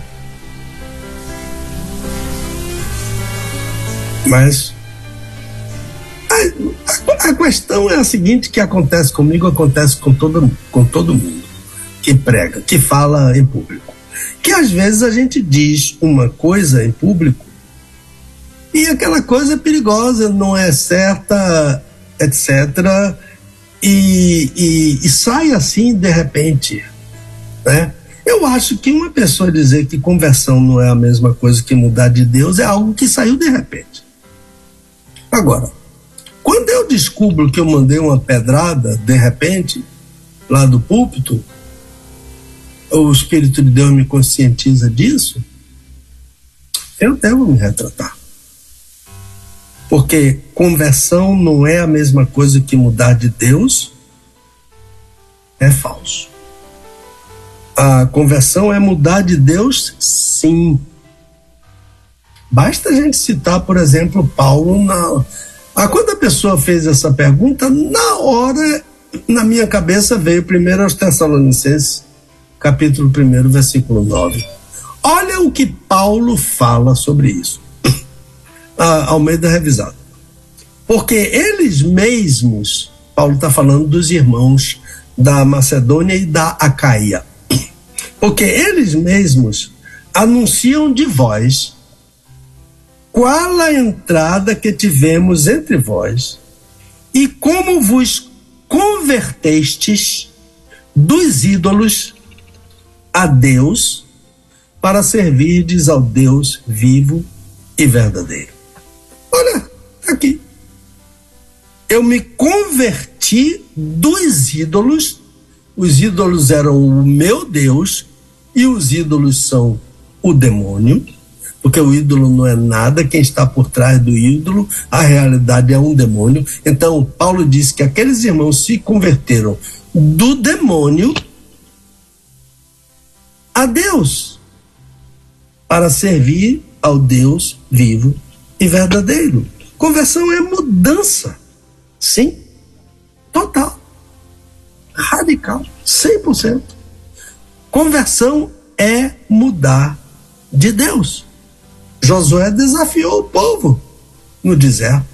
[SPEAKER 2] Mas a, a, questão é a seguinte que acontece comigo, acontece com todo, com todo mundo que prega, que fala em público. Que às vezes a gente diz uma coisa em público e aquela coisa é perigosa, não é certa, etc. E, e, e sai assim de repente. Né? Eu acho que uma pessoa dizer que conversão não é a mesma coisa que mudar de Deus é algo que saiu de repente. Agora, quando eu descubro que eu mandei uma pedrada, de repente, lá do púlpito, o Espírito de Deus me conscientiza disso, eu devo me retratar. Porque conversão não é a mesma coisa que mudar de Deus, é falso. A conversão é mudar de Deus, sim. Basta a gente citar, por exemplo, Paulo na. Ah, quando a pessoa fez essa pergunta, na hora, na minha cabeça veio primeiro aos Tessalonicenses, capítulo 1, versículo 9. Olha o que Paulo fala sobre isso a Almeida revisado. Porque eles mesmos, Paulo está falando dos irmãos da Macedônia e da Acaia, porque eles mesmos anunciam de vós qual a entrada que tivemos entre vós e como vos convertestes dos ídolos a Deus para servirdes ao Deus vivo e verdadeiro. Aqui. Eu me converti dos ídolos, os ídolos eram o meu Deus e os ídolos são o demônio porque o ídolo não é nada, quem está por trás do ídolo, a realidade é um demônio. Então, Paulo diz que aqueles irmãos se converteram do demônio a Deus para servir ao Deus vivo e verdadeiro. Conversão é mudança. Sim, total. Radical, 100%. Conversão é mudar de Deus. Josué desafiou o povo no deserto.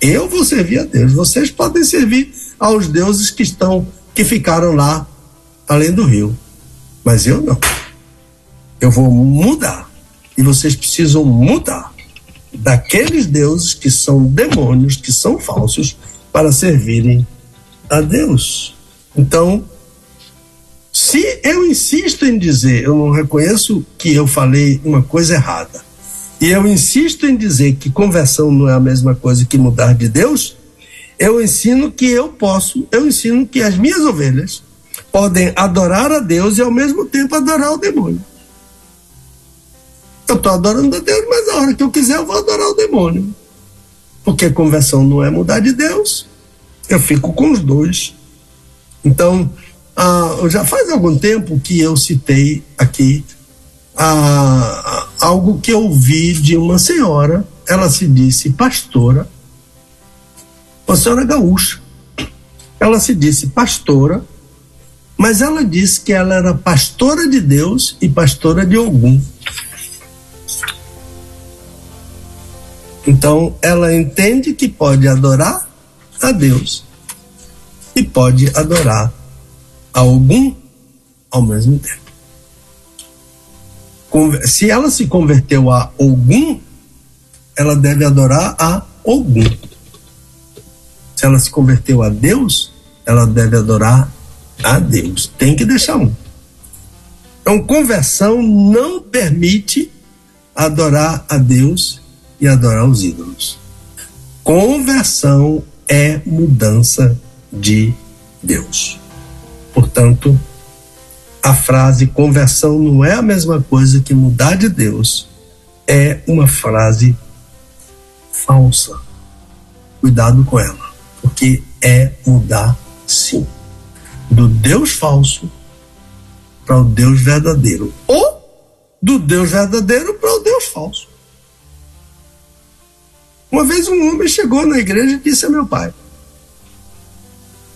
[SPEAKER 2] Eu vou servir a Deus, vocês podem servir aos deuses que estão, que ficaram lá além do rio. Mas eu não. Eu vou mudar. E vocês precisam mudar daqueles deuses que são demônios, que são falsos, para servirem a Deus. Então, se eu insisto em dizer, eu não reconheço que eu falei uma coisa errada e eu insisto em dizer que conversão não é a mesma coisa que mudar de Deus, eu ensino que eu posso, eu ensino que as minhas ovelhas podem adorar a Deus e ao mesmo tempo adorar o demônio. Eu estou adorando a Deus, mas a hora que eu quiser eu vou adorar o demônio. Porque conversão não é mudar de Deus. Eu fico com os dois. Então, ah, já faz algum tempo que eu citei aqui a, algo que eu vi de uma senhora, ela se disse pastora, uma senhora gaúcha. Ela se disse pastora, mas ela disse que ela era pastora de Deus e pastora de Ogum. Então, ela entende que pode adorar a Deus e pode adorar a Ogum ao mesmo tempo se ela se converteu a Ogum, ela deve adorar a Ogum. Se ela se converteu a Deus, ela deve adorar a Deus. Tem que deixar um. Então, conversão não permite adorar a Deus e adorar os ídolos. Conversão é mudança de Deus. Portanto, a frase conversão não é a mesma coisa que mudar de Deus, é uma frase falsa. Cuidado com ela, porque é mudar sim. Do Deus falso para o Deus verdadeiro. Ou do Deus verdadeiro para o Deus falso. Uma vez um homem chegou na igreja e disse a meu pai: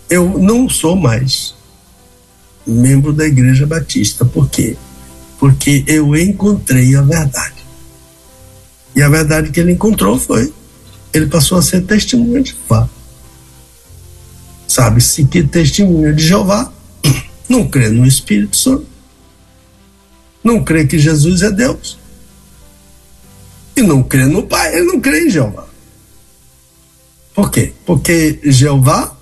[SPEAKER 2] Eu não sou mais membro da Igreja Batista. Por quê? Porque eu encontrei a verdade. E a verdade que ele encontrou foi: ele passou a ser testemunha de Jeová. Sabe-se que testemunha de Jeová não crê no Espírito Santo, não crê que Jesus é Deus, e não crê no Pai, ele não crê em Jeová. Por quê? Porque Jeová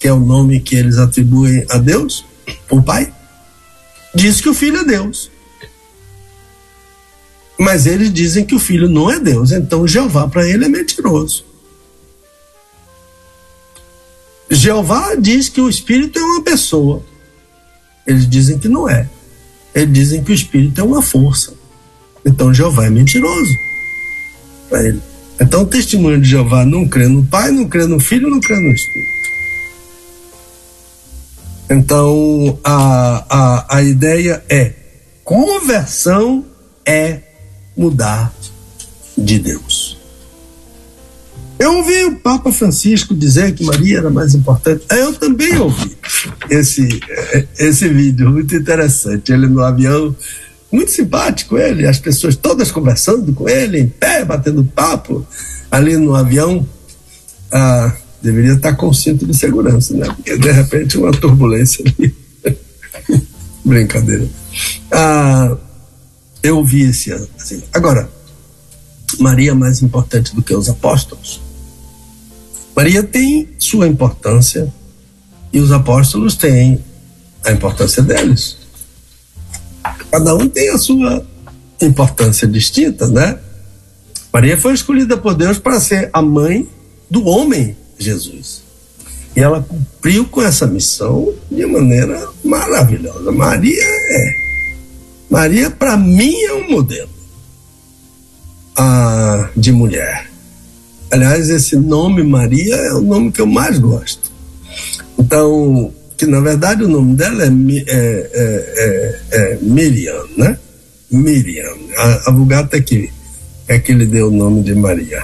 [SPEAKER 2] que é o nome que eles atribuem a Deus, o Pai, diz que o Filho é Deus. Mas eles dizem que o Filho não é Deus, então Jeová para ele é mentiroso. Jeová diz que o Espírito é uma pessoa. Eles dizem que não é. Eles dizem que o Espírito é uma força. Então Jeová é mentiroso para ele. Então o testemunho de Jeová não crê no Pai, não crê no Filho, não crê no Espírito. Então, a, a, a ideia é: conversão é mudar de Deus. Eu ouvi o Papa Francisco dizer que Maria era mais importante. Eu também ouvi esse, esse vídeo, muito interessante. Ele no avião, muito simpático ele, as pessoas todas conversando com ele, em pé, batendo papo ali no avião. Ah, deveria estar com cinto de segurança, né? Porque de repente uma turbulência ali. Brincadeira. Ah, eu vi esse. Assim. Agora, Maria é mais importante do que os apóstolos. Maria tem sua importância e os apóstolos têm a importância deles. Cada um tem a sua importância distinta, né? Maria foi escolhida por Deus para ser a mãe do homem Jesus. E ela cumpriu com essa missão de maneira maravilhosa. Maria é. Maria, para mim, é um modelo ah, de mulher. Aliás, esse nome Maria é o nome que eu mais gosto. Então, que na verdade o nome dela é, é, é, é, é Miriam, né? Miriam. A, a Vulgata é que, é que lhe deu o nome de Maria.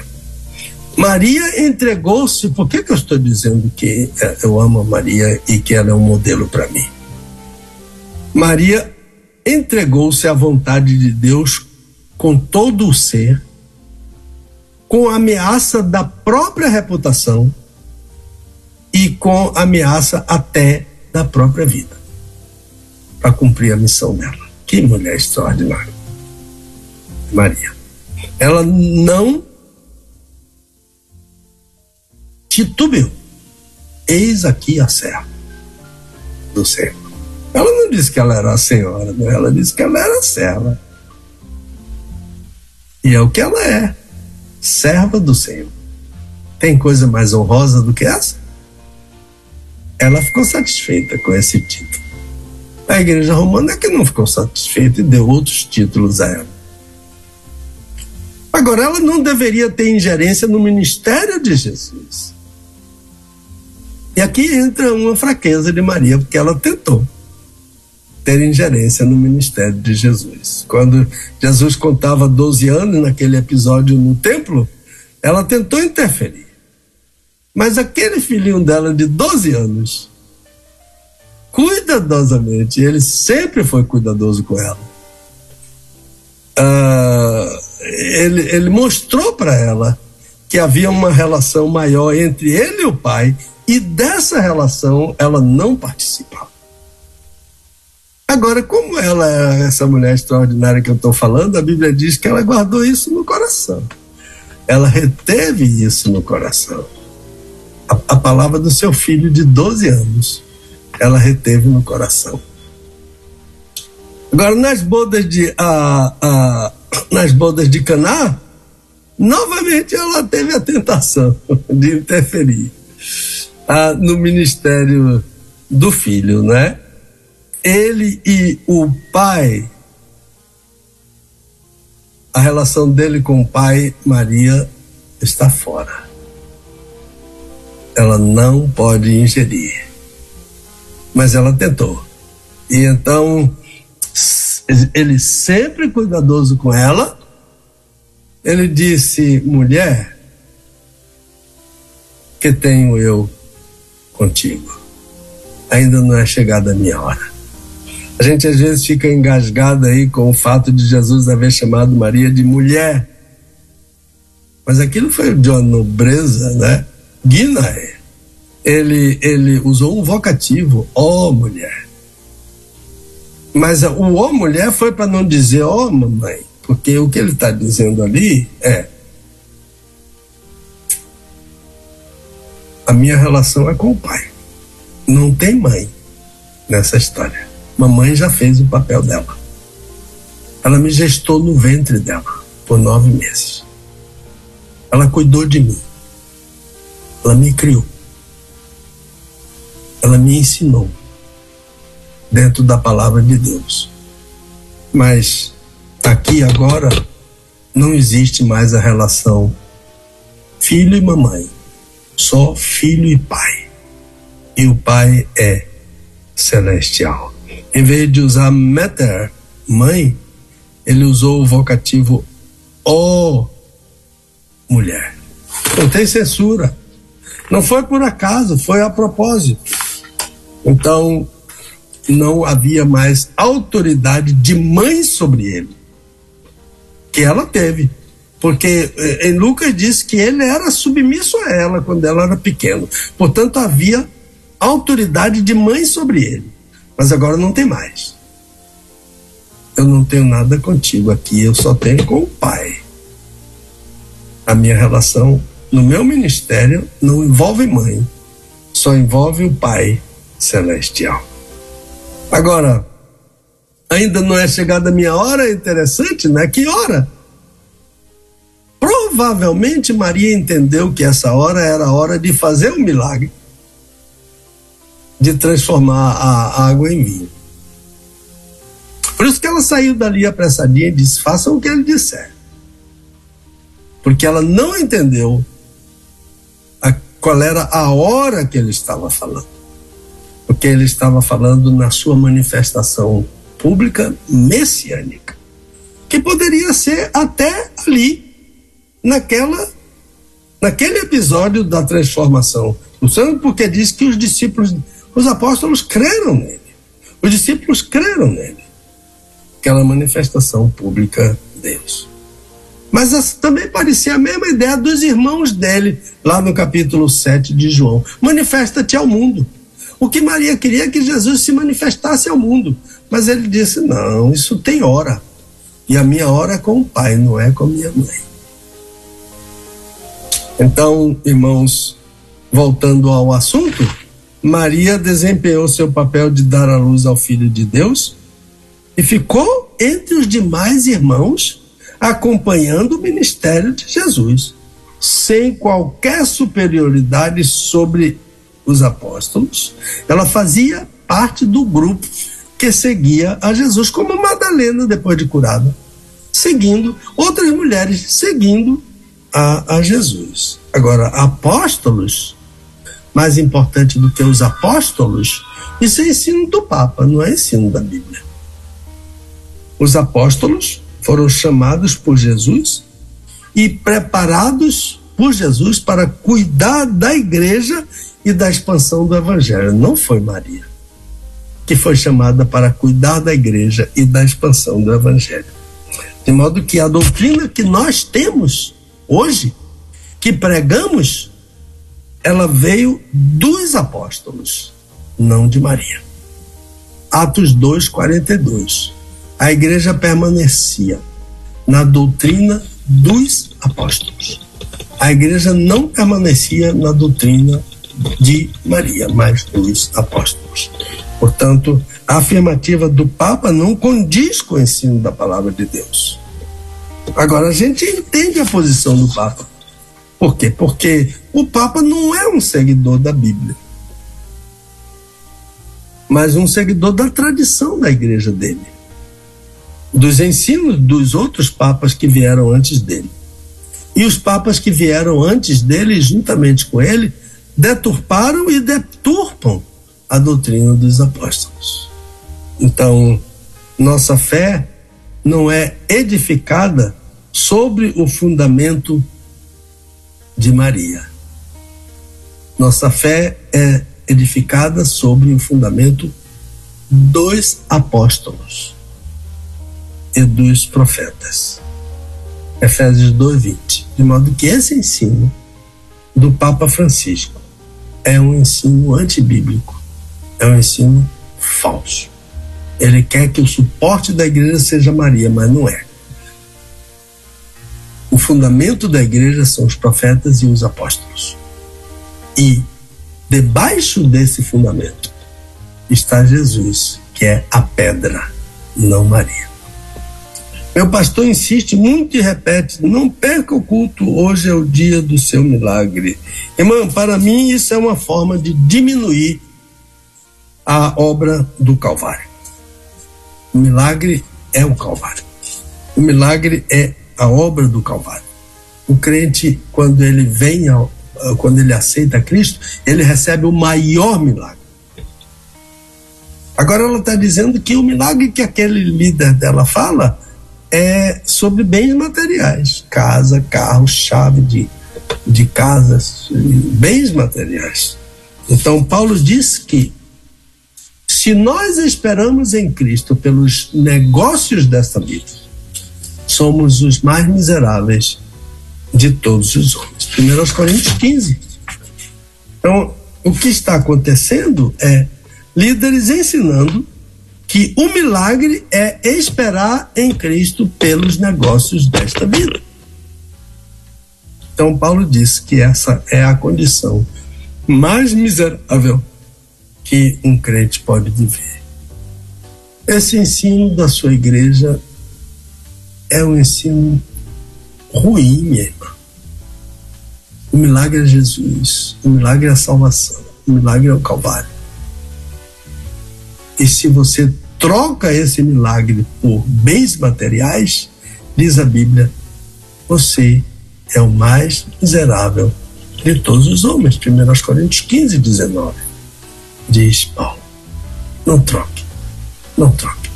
[SPEAKER 2] Maria entregou-se. Por que, que eu estou dizendo que é, eu amo a Maria e que ela é um modelo para mim? Maria entregou-se à vontade de Deus com todo o ser, com a ameaça da própria reputação e com ameaça até da própria vida, para cumprir a missão dela. Que mulher extraordinária. Maria. Ela não titubeou. Eis aqui a serva do Senhor. Ela não disse que ela era a senhora, né? ela disse que ela era a serva. E é o que ela é, serva do Senhor. Tem coisa mais honrosa do que essa? Ela ficou satisfeita com esse título. A igreja romana é que não ficou satisfeita e deu outros títulos a ela. Agora, ela não deveria ter ingerência no ministério de Jesus. E aqui entra uma fraqueza de Maria, porque ela tentou ter ingerência no ministério de Jesus. Quando Jesus contava 12 anos, naquele episódio no templo, ela tentou interferir. Mas aquele filhinho dela de 12 anos, cuidadosamente, ele sempre foi cuidadoso com ela. Uh, ele, ele mostrou para ela que havia uma relação maior entre ele e o pai e dessa relação ela não participava. Agora, como ela é essa mulher extraordinária que eu estou falando, a Bíblia diz que ela guardou isso no coração. Ela reteve isso no coração. A, a palavra do seu filho de 12 anos, ela reteve no coração. Agora, nas bodas de, a, a, nas bodas de Caná, novamente ela teve a tentação de interferir ah, no ministério do filho, né? Ele e o pai, a relação dele com o pai, Maria, está fora. Ela não pode ingerir. Mas ela tentou. E então, ele sempre cuidadoso com ela, ele disse: mulher, que tenho eu contigo. Ainda não é chegada a minha hora. A gente às vezes fica engasgado aí com o fato de Jesus haver chamado Maria de mulher. Mas aquilo foi de uma nobreza, né? Guinae. Ele, ele usou um vocativo, ó oh, mulher. Mas o ó oh, mulher foi para não dizer ó oh, mamãe, porque o que ele está dizendo ali é a minha relação é com o pai. Não tem mãe nessa história. Mamãe já fez o papel dela. Ela me gestou no ventre dela por nove meses. Ela cuidou de mim. Ela me criou. Ela me ensinou dentro da palavra de Deus. Mas aqui agora não existe mais a relação filho e mamãe só filho e pai. E o pai é celestial. Em vez de usar mater, mãe, ele usou o vocativo ó mulher. Não tem censura. Não foi por acaso, foi a propósito. Então, não havia mais autoridade de mãe sobre ele, que ela teve. Porque eh, em Lucas diz que ele era submisso a ela quando ela era pequena. Portanto, havia autoridade de mãe sobre ele. Mas agora não tem mais. eu não tenho nada contigo aqui, eu só tenho com o Pai. A minha relação no meu ministério não envolve mãe, só envolve o Pai celestial. Agora, ainda não é chegada a minha hora, é interessante, né? Que hora? Provavelmente Maria entendeu que essa hora era a hora de fazer um milagre de transformar a água em vinho. Por isso que ela saiu dali apressadinha e disse: façam o que ele disser. Porque ela não entendeu qual era a hora que ele estava falando. Porque ele estava falando na sua manifestação pública messiânica, que poderia ser até ali, naquela, naquele episódio da transformação. Não porque diz que os discípulos, os apóstolos creram nele. Os discípulos creram nele. Aquela manifestação pública deles. Mas essa também parecia a mesma ideia dos irmãos dele, lá no capítulo 7 de João. Manifesta-te ao mundo. O que Maria queria é que Jesus se manifestasse ao mundo. Mas ele disse: não, isso tem hora. E a minha hora é com o pai, não é com a minha mãe. Então, irmãos, voltando ao assunto, Maria desempenhou seu papel de dar a luz ao Filho de Deus e ficou entre os demais irmãos acompanhando o ministério de Jesus, sem qualquer superioridade sobre os apóstolos. Ela fazia parte do grupo que seguia a Jesus, como Madalena, depois de curada, seguindo, outras mulheres seguindo a, a Jesus. Agora, apóstolos, mais importante do que os apóstolos, isso é ensino do Papa, não é ensino da Bíblia. Os apóstolos foram chamados por Jesus e preparados por Jesus para cuidar da igreja e da expansão do evangelho. Não foi Maria que foi chamada para cuidar da igreja e da expansão do evangelho. De modo que a doutrina que nós temos hoje, que pregamos, ela veio dos apóstolos, não de Maria. Atos 2:42. A igreja permanecia na doutrina dos apóstolos. A igreja não permanecia na doutrina de Maria, mas dos apóstolos. Portanto, a afirmativa do Papa não condiz com o ensino da palavra de Deus. Agora, a gente entende a posição do Papa. Por quê? Porque o Papa não é um seguidor da Bíblia, mas um seguidor da tradição da igreja dele, dos ensinos dos outros papas que vieram antes dele. E os papas que vieram antes dele, juntamente com ele, deturparam e deturpam a doutrina dos apóstolos. Então, nossa fé não é edificada sobre o fundamento de Maria. Nossa fé é edificada sobre o fundamento dos apóstolos e dos profetas. Efésios 2:20. De modo que esse ensino do Papa Francisco é um ensino antibíblico é um ensino falso. Ele quer que o suporte da igreja seja Maria, mas não é. O fundamento da igreja são os profetas e os apóstolos. E debaixo desse fundamento está Jesus, que é a pedra, não Maria. Meu pastor insiste muito e repete: não perca o culto, hoje é o dia do seu milagre. Irmão, para mim isso é uma forma de diminuir a obra do Calvário. O milagre é o Calvário. O milagre é a obra do Calvário. O crente, quando ele vem, ao, quando ele aceita Cristo, ele recebe o maior milagre. Agora ela está dizendo que o milagre que aquele líder dela fala é sobre bens materiais, casa, carro, chave de, de casas, bens materiais. Então Paulo diz que se nós esperamos em Cristo pelos negócios desta vida, somos os mais miseráveis de todos os homens. 1 Coríntios 15. Então, o que está acontecendo é líderes ensinando que o milagre é esperar em Cristo pelos negócios desta vida. Então, Paulo diz que essa é a condição mais miserável que um crente pode viver. Esse ensino da sua igreja é um ensino ruim, irmã. O milagre é Jesus, o milagre é a salvação, o milagre é o Calvário. E se você troca esse milagre por bens materiais, diz a Bíblia, você é o mais miserável de todos os homens. 1 Coríntios 15, 19. Diz Paulo. Não troque. Não troque.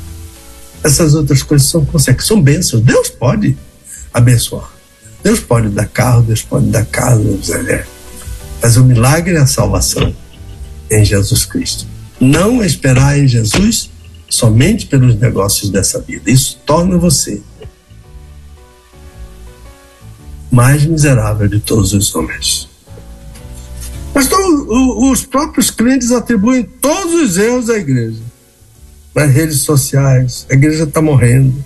[SPEAKER 2] Essas outras coisas são consequências, são bênçãos. Deus pode abençoar. Deus pode dar carro, Deus pode dar casa, é. mas o milagre é a salvação em Jesus Cristo. Não esperar em Jesus somente pelos negócios dessa vida. Isso torna você mais miserável de todos os homens. Pastor, os próprios crentes atribuem todos os erros à igreja. Nas redes sociais, a igreja está morrendo.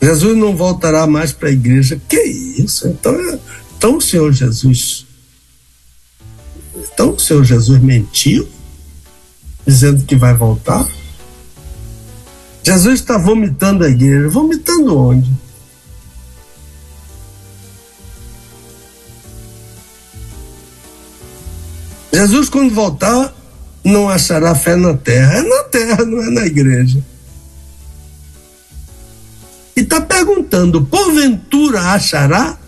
[SPEAKER 2] Jesus não voltará mais para a igreja. Que isso? Então, então o Senhor Jesus. Então o Senhor Jesus mentiu, dizendo que vai voltar. Jesus está vomitando a igreja. Vomitando onde? Jesus, quando voltar, não achará fé na terra. É na terra, não é na igreja. E está perguntando: porventura achará?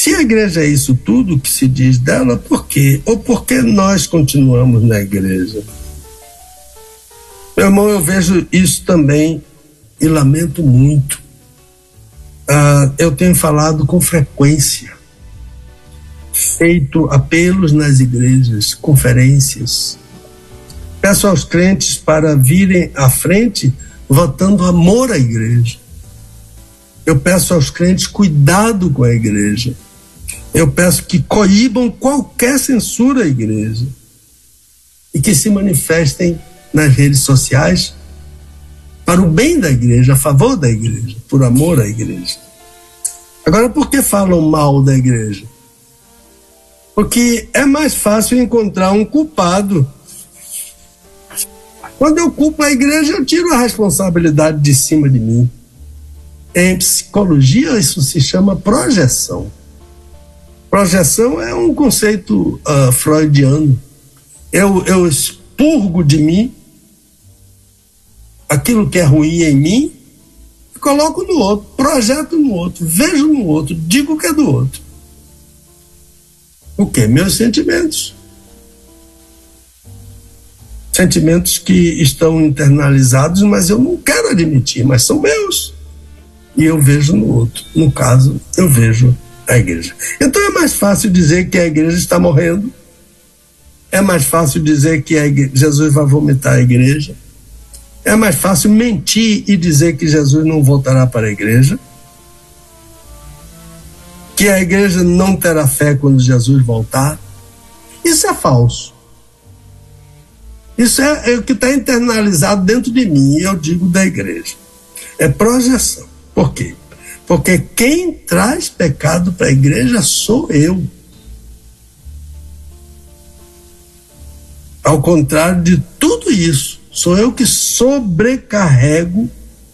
[SPEAKER 2] Se a igreja é isso tudo que se diz dela, por quê? Ou por que nós continuamos na igreja? Meu irmão, eu vejo isso também e lamento muito. Ah, eu tenho falado com frequência, feito apelos nas igrejas, conferências. Peço aos crentes para virem à frente votando amor à igreja. Eu peço aos crentes cuidado com a igreja. Eu peço que coíbam qualquer censura à igreja e que se manifestem nas redes sociais para o bem da igreja, a favor da igreja, por amor à igreja. Agora, por que falam mal da igreja? Porque é mais fácil encontrar um culpado. Quando eu culpo a igreja, eu tiro a responsabilidade de cima de mim. Em psicologia, isso se chama projeção. Projeção é um conceito uh, freudiano. Eu, eu expurgo de mim aquilo que é ruim em mim, coloco no outro, projeto no outro, vejo no outro, digo que é do outro. O que? Meus sentimentos. Sentimentos que estão internalizados, mas eu não quero admitir, mas são meus. E eu vejo no outro. No caso, eu vejo a igreja. Então é mais fácil dizer que a igreja está morrendo. É mais fácil dizer que igreja, Jesus vai vomitar a igreja é mais fácil mentir e dizer que Jesus não voltará para a igreja, que a igreja não terá fé quando Jesus voltar. Isso é falso. Isso é, é o que está internalizado dentro de mim, e eu digo da igreja. É projeção. Por quê? Porque quem traz pecado para a igreja sou eu. Ao contrário de tudo isso, Sou eu que sobrecarrego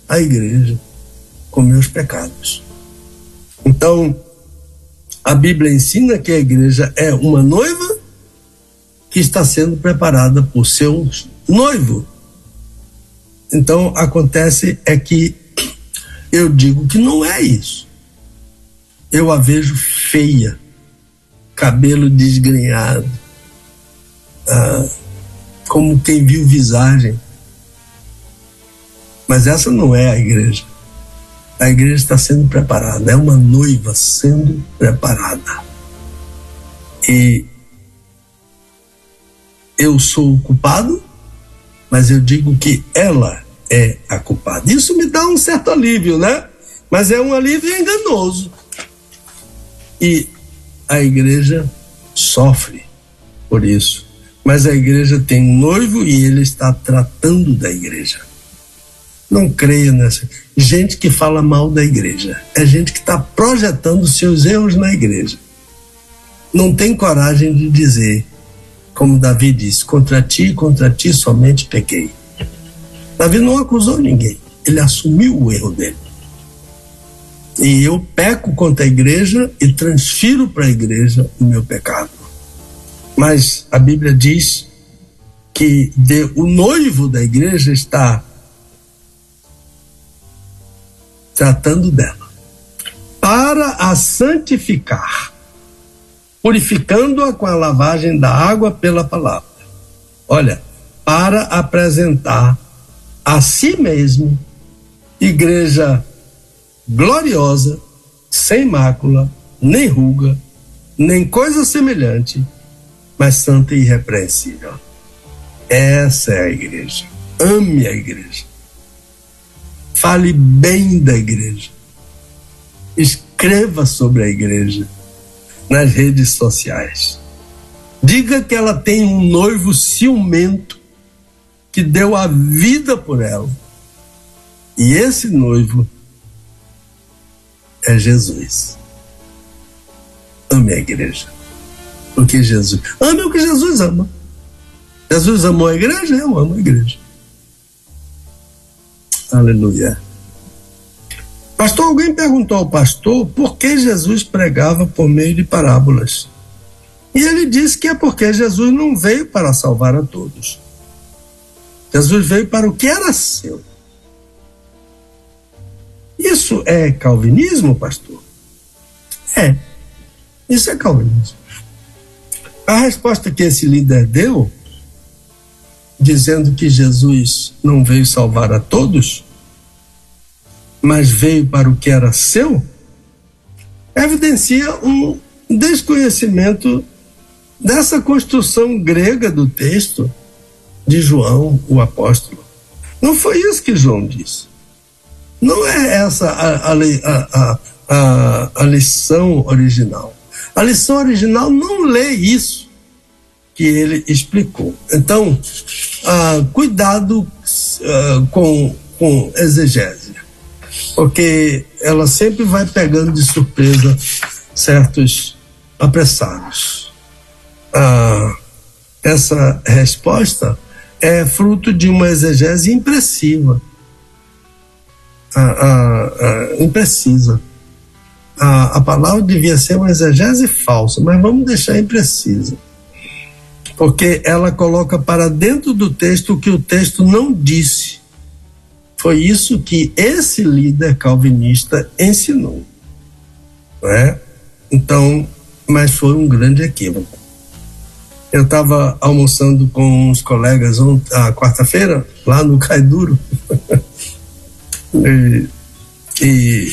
[SPEAKER 2] a igreja com meus pecados. Então, a Bíblia ensina que a igreja é uma noiva que está sendo preparada por seu noivo. Então, acontece é que eu digo que não é isso. Eu a vejo feia, cabelo desgrenhado, ah, como quem viu visagem. Mas essa não é a igreja. A igreja está sendo preparada, é uma noiva sendo preparada. E eu sou o culpado, mas eu digo que ela é a culpada. Isso me dá um certo alívio, né? Mas é um alívio enganoso. E a igreja sofre por isso Mas a igreja tem um noivo e ele está tratando da igreja. Não creia nessa. Gente que fala mal da igreja. É gente que está projetando seus erros na igreja. Não tem coragem de dizer, como Davi disse: contra ti, contra ti somente pequei. Davi não acusou ninguém. Ele assumiu o erro dele. E eu peco contra a igreja e transfiro para a igreja o meu pecado. Mas a Bíblia diz que de, o noivo da igreja está tratando dela para a santificar, purificando-a com a lavagem da água pela palavra. Olha, para apresentar a si mesmo igreja gloriosa, sem mácula, nem ruga, nem coisa semelhante, mas santa e irrepreensível. Essa é a igreja. Ame a igreja. Fale bem da igreja. Escreva sobre a igreja nas redes sociais. Diga que ela tem um noivo ciumento que deu a vida por ela. E esse noivo é Jesus. Ame a igreja. Porque Jesus. Ame o que Jesus ama. Jesus amou a igreja, eu amo a igreja. Aleluia. Pastor, alguém perguntou ao pastor por que Jesus pregava por meio de parábolas. E ele disse que é porque Jesus não veio para salvar a todos. Jesus veio para o que era seu. Isso é calvinismo, pastor? É. Isso é calvinismo. A resposta que esse líder deu, dizendo que Jesus não veio salvar a todos, mas veio para o que era seu, evidencia um desconhecimento dessa construção grega do texto de João, o apóstolo. Não foi isso que João disse. Não é essa a, a, a, a, lição original. A lição original não lê isso que ele explicou. Então, ah, cuidado ah, com, com exegese, porque ela sempre vai pegando de surpresa certos apressados. Ah, essa resposta é fruto de uma exegese impressiva a, a, a, imprecisa. A, a palavra devia ser uma exegese falsa, mas vamos deixar imprecisa. Porque ela coloca para dentro do texto o que o texto não disse. Foi isso que esse líder calvinista ensinou. É? Então, mas foi um grande equívoco. Eu estava almoçando com uns colegas ontem, quarta-feira, lá no Caiduro. E, e,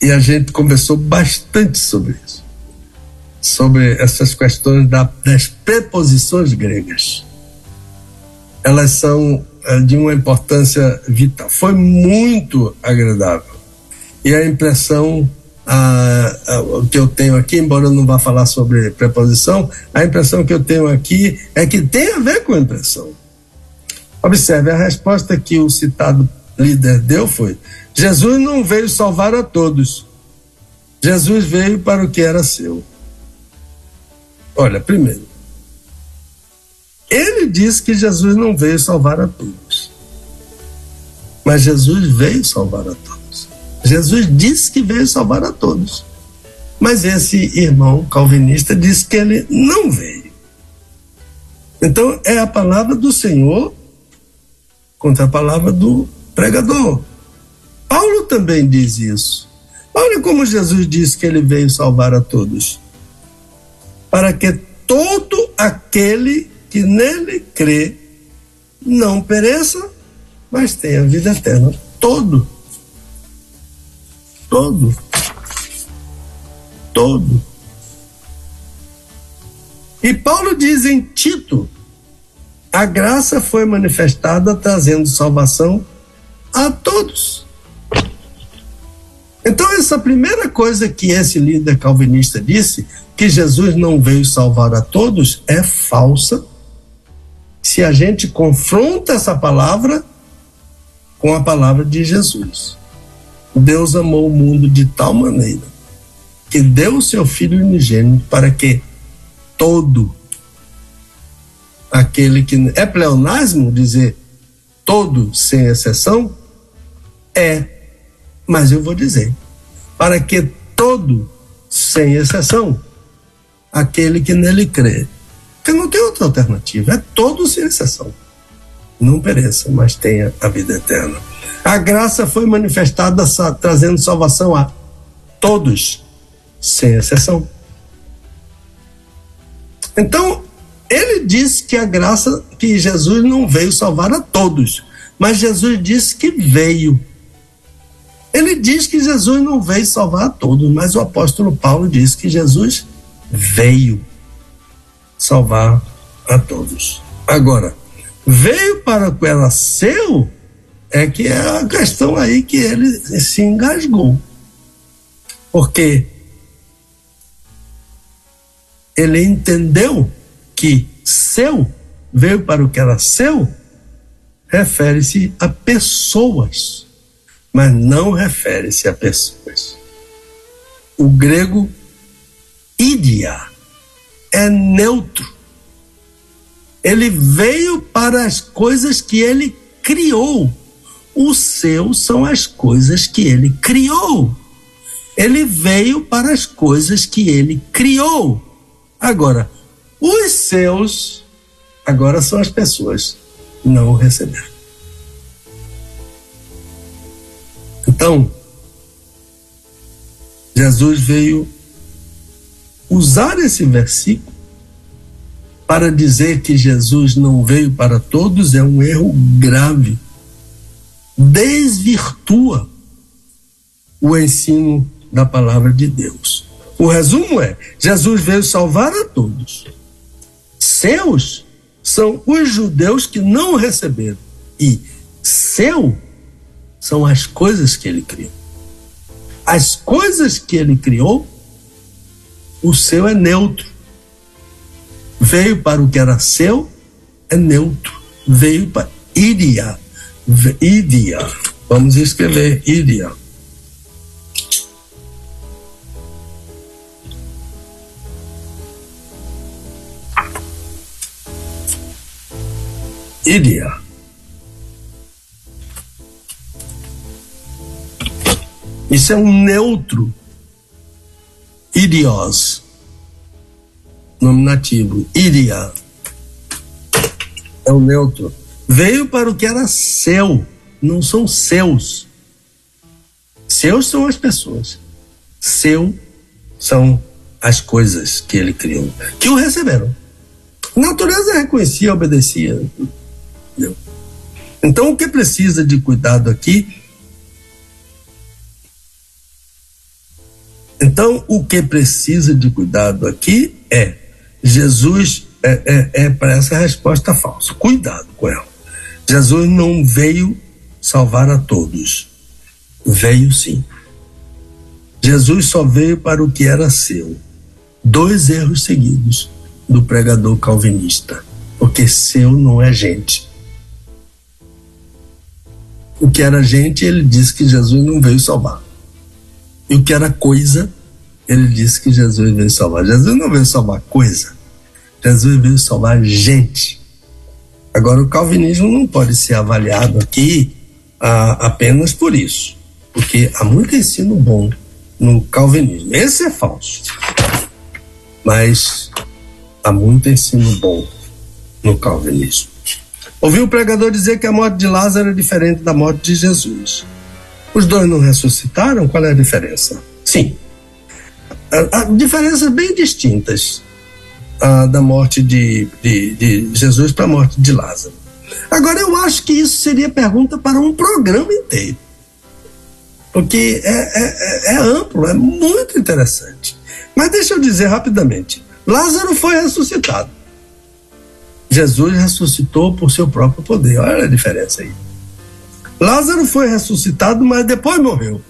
[SPEAKER 2] e a gente conversou bastante sobre isso, sobre essas questões da, das preposições gregas. Elas são é, de uma importância vital. Foi muito agradável. E a impressão a, que eu tenho aqui, embora eu não vá falar sobre preposição, a impressão que eu tenho aqui é que tem a ver com a impressão. Observe, a resposta que o citado líder deu foi: Jesus não veio salvar a todos. Jesus veio para o que era seu. Olha, primeiro, ele disse que Jesus não veio salvar a todos. Mas Jesus veio salvar a todos. Jesus disse que veio salvar a todos. Mas esse irmão calvinista disse que ele não veio. Então é a palavra do Senhor contra a palavra do pregador. Paulo também diz isso. Olha como Jesus disse que ele veio salvar a todos. Para que todo aquele que nele crê não pereça, mas tenha vida eterna. Todo. Todo. Todo. E Paulo diz em Tito a graça foi manifestada trazendo salvação a todos. Então, essa primeira coisa que esse líder calvinista disse, que Jesus não veio salvar a todos, é falsa. Se a gente confronta essa palavra com a palavra de Jesus. Deus amou o mundo de tal maneira que deu o seu Filho unigênito para que todo aquele que é pleonasmo dizer todo sem exceção é, mas eu vou dizer para que todo sem exceção aquele que nele crê, porque não tem outra alternativa, é todo sem exceção, não pereça, mas tenha a vida eterna. A graça foi manifestada trazendo salvação a todos, sem exceção. Então, ele disse que a graça, que Jesus não veio salvar a todos, mas Jesus disse que veio. Ele diz que Jesus não veio salvar a todos, mas o apóstolo Paulo diz que Jesus veio salvar a todos. Agora, veio para o que era seu, é que é a questão aí que ele se engasgou. Porque ele entendeu que seu veio para o que era seu, refere-se a pessoas, mas não refere-se a pessoas. O grego idia é neutro. Ele veio para as coisas que ele criou. Os seus são as coisas que ele criou. Ele veio para as coisas que ele criou. Agora, os seus agora são as pessoas não o receberam. Então, Jesus veio usar esse versículo para dizer que Jesus não veio para todos é um erro grave. Desvirtua o ensino da palavra de Deus. O resumo é: Jesus veio salvar a todos. Seus são os judeus que não receberam. E seu são as coisas que ele criou. As coisas que ele criou o seu é neutro. Veio para o que era seu, é neutro. Veio para iria. Iria. Vamos escrever iria. Iria. Isso é um neutro Irios. Nominativo. Iria. É o neutro. Veio para o que era seu. Não são seus. Seus são as pessoas. Seu são as coisas que ele criou. Que o receberam. A natureza reconhecia, obedecia. Entendeu? Então, o que precisa de cuidado aqui Então, o que precisa de cuidado aqui é Jesus é, é, é para essa resposta falsa. Cuidado com ela. Jesus não veio salvar a todos. Veio sim. Jesus só veio para o que era seu. Dois erros seguidos do pregador calvinista. Porque seu não é gente. O que era gente, ele disse que Jesus não veio salvar. E o que era coisa, ele disse que Jesus veio salvar. Jesus não veio salvar coisa, Jesus veio salvar gente. Agora, o calvinismo não pode ser avaliado aqui ah, apenas por isso, porque há muito ensino bom no calvinismo. Esse é falso, mas há muito ensino bom no calvinismo. Ouvi o pregador dizer que a morte de Lázaro é diferente da morte de Jesus. Os dois não ressuscitaram? Qual é a diferença? Sim. Há diferenças bem distintas a, da morte de, de, de Jesus para a morte de Lázaro. Agora, eu acho que isso seria pergunta para um programa inteiro. Porque é, é, é, é amplo, é muito interessante. Mas deixa eu dizer rapidamente: Lázaro foi ressuscitado. Jesus ressuscitou por seu próprio poder. Olha a diferença aí. Lázaro foi ressuscitado, mas depois morreu.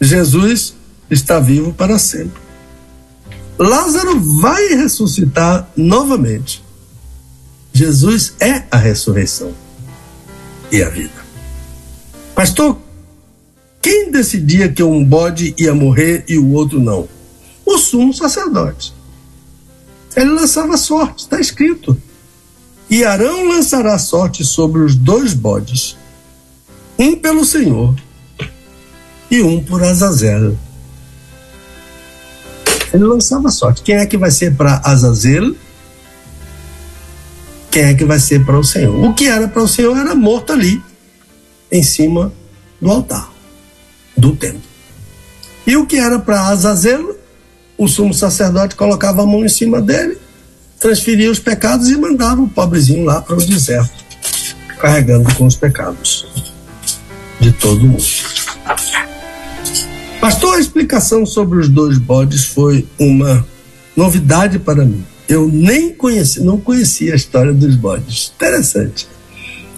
[SPEAKER 2] Jesus está vivo para sempre. Lázaro vai ressuscitar novamente. Jesus é a ressurreição e a vida. Pastor, quem decidia que um bode ia morrer e o outro não? O sumo sacerdote. Ele lançava sorte, está escrito. E Arão lançará sorte sobre os dois bodes, um pelo Senhor e um por Azazel. Ele lançava sorte. Quem é que vai ser para Azazel? Quem é que vai ser para o Senhor? O que era para o Senhor era morto ali, em cima do altar, do templo. E o que era para Azazel? O sumo sacerdote colocava a mão em cima dele, transferia os pecados e mandava o pobrezinho lá para o deserto, carregando com os pecados de todo mundo. Pastor, a explicação sobre os dois bodes foi uma novidade para mim. Eu nem conheci, não conhecia a história dos bodes. Interessante.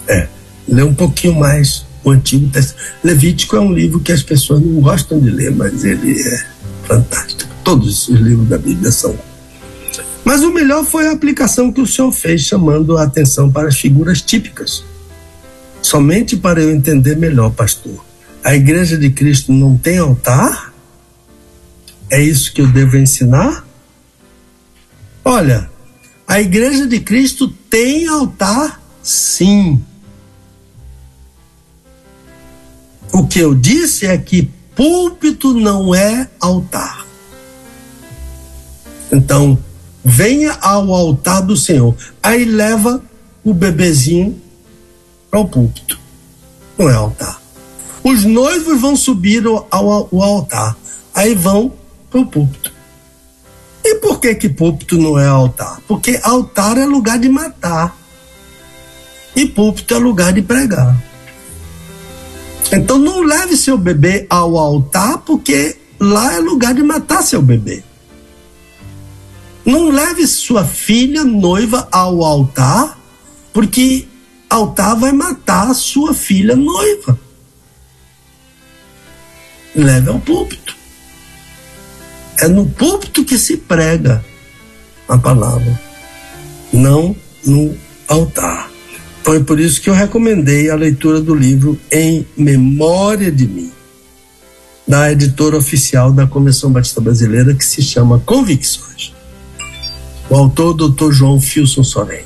[SPEAKER 2] É, ler um pouquinho mais o Antigo Testamento. Levítico é um livro que as pessoas não gostam de ler, mas ele é fantástico. Todos os livros da Bíblia são. Mas o melhor foi a aplicação que o senhor fez, chamando a atenção para as figuras típicas. Somente para eu entender melhor, pastor a igreja de Cristo não tem altar? É isso que eu devo ensinar? Olha, a igreja de Cristo tem altar, sim. O que eu disse é que púlpito não é altar. Então, venha ao altar do Senhor. Aí leva o bebezinho para o púlpito. Não é altar. Os noivos vão subir ao, ao, ao altar, aí vão para o púlpito. E por que que púlpito não é altar? Porque altar é lugar de matar e púlpito é lugar de pregar. Então não leve seu bebê ao altar, porque lá é lugar de matar seu bebê. Não leve sua filha noiva ao altar, porque altar vai matar sua filha noiva leve ao púlpito. É no púlpito que se prega a palavra, não no altar. Foi por isso que eu recomendei a leitura do livro Em Memória de Mim, da editora oficial da Convenção Batista Brasileira, que se chama Convicções. O autor, Dr. João Filson Sorém.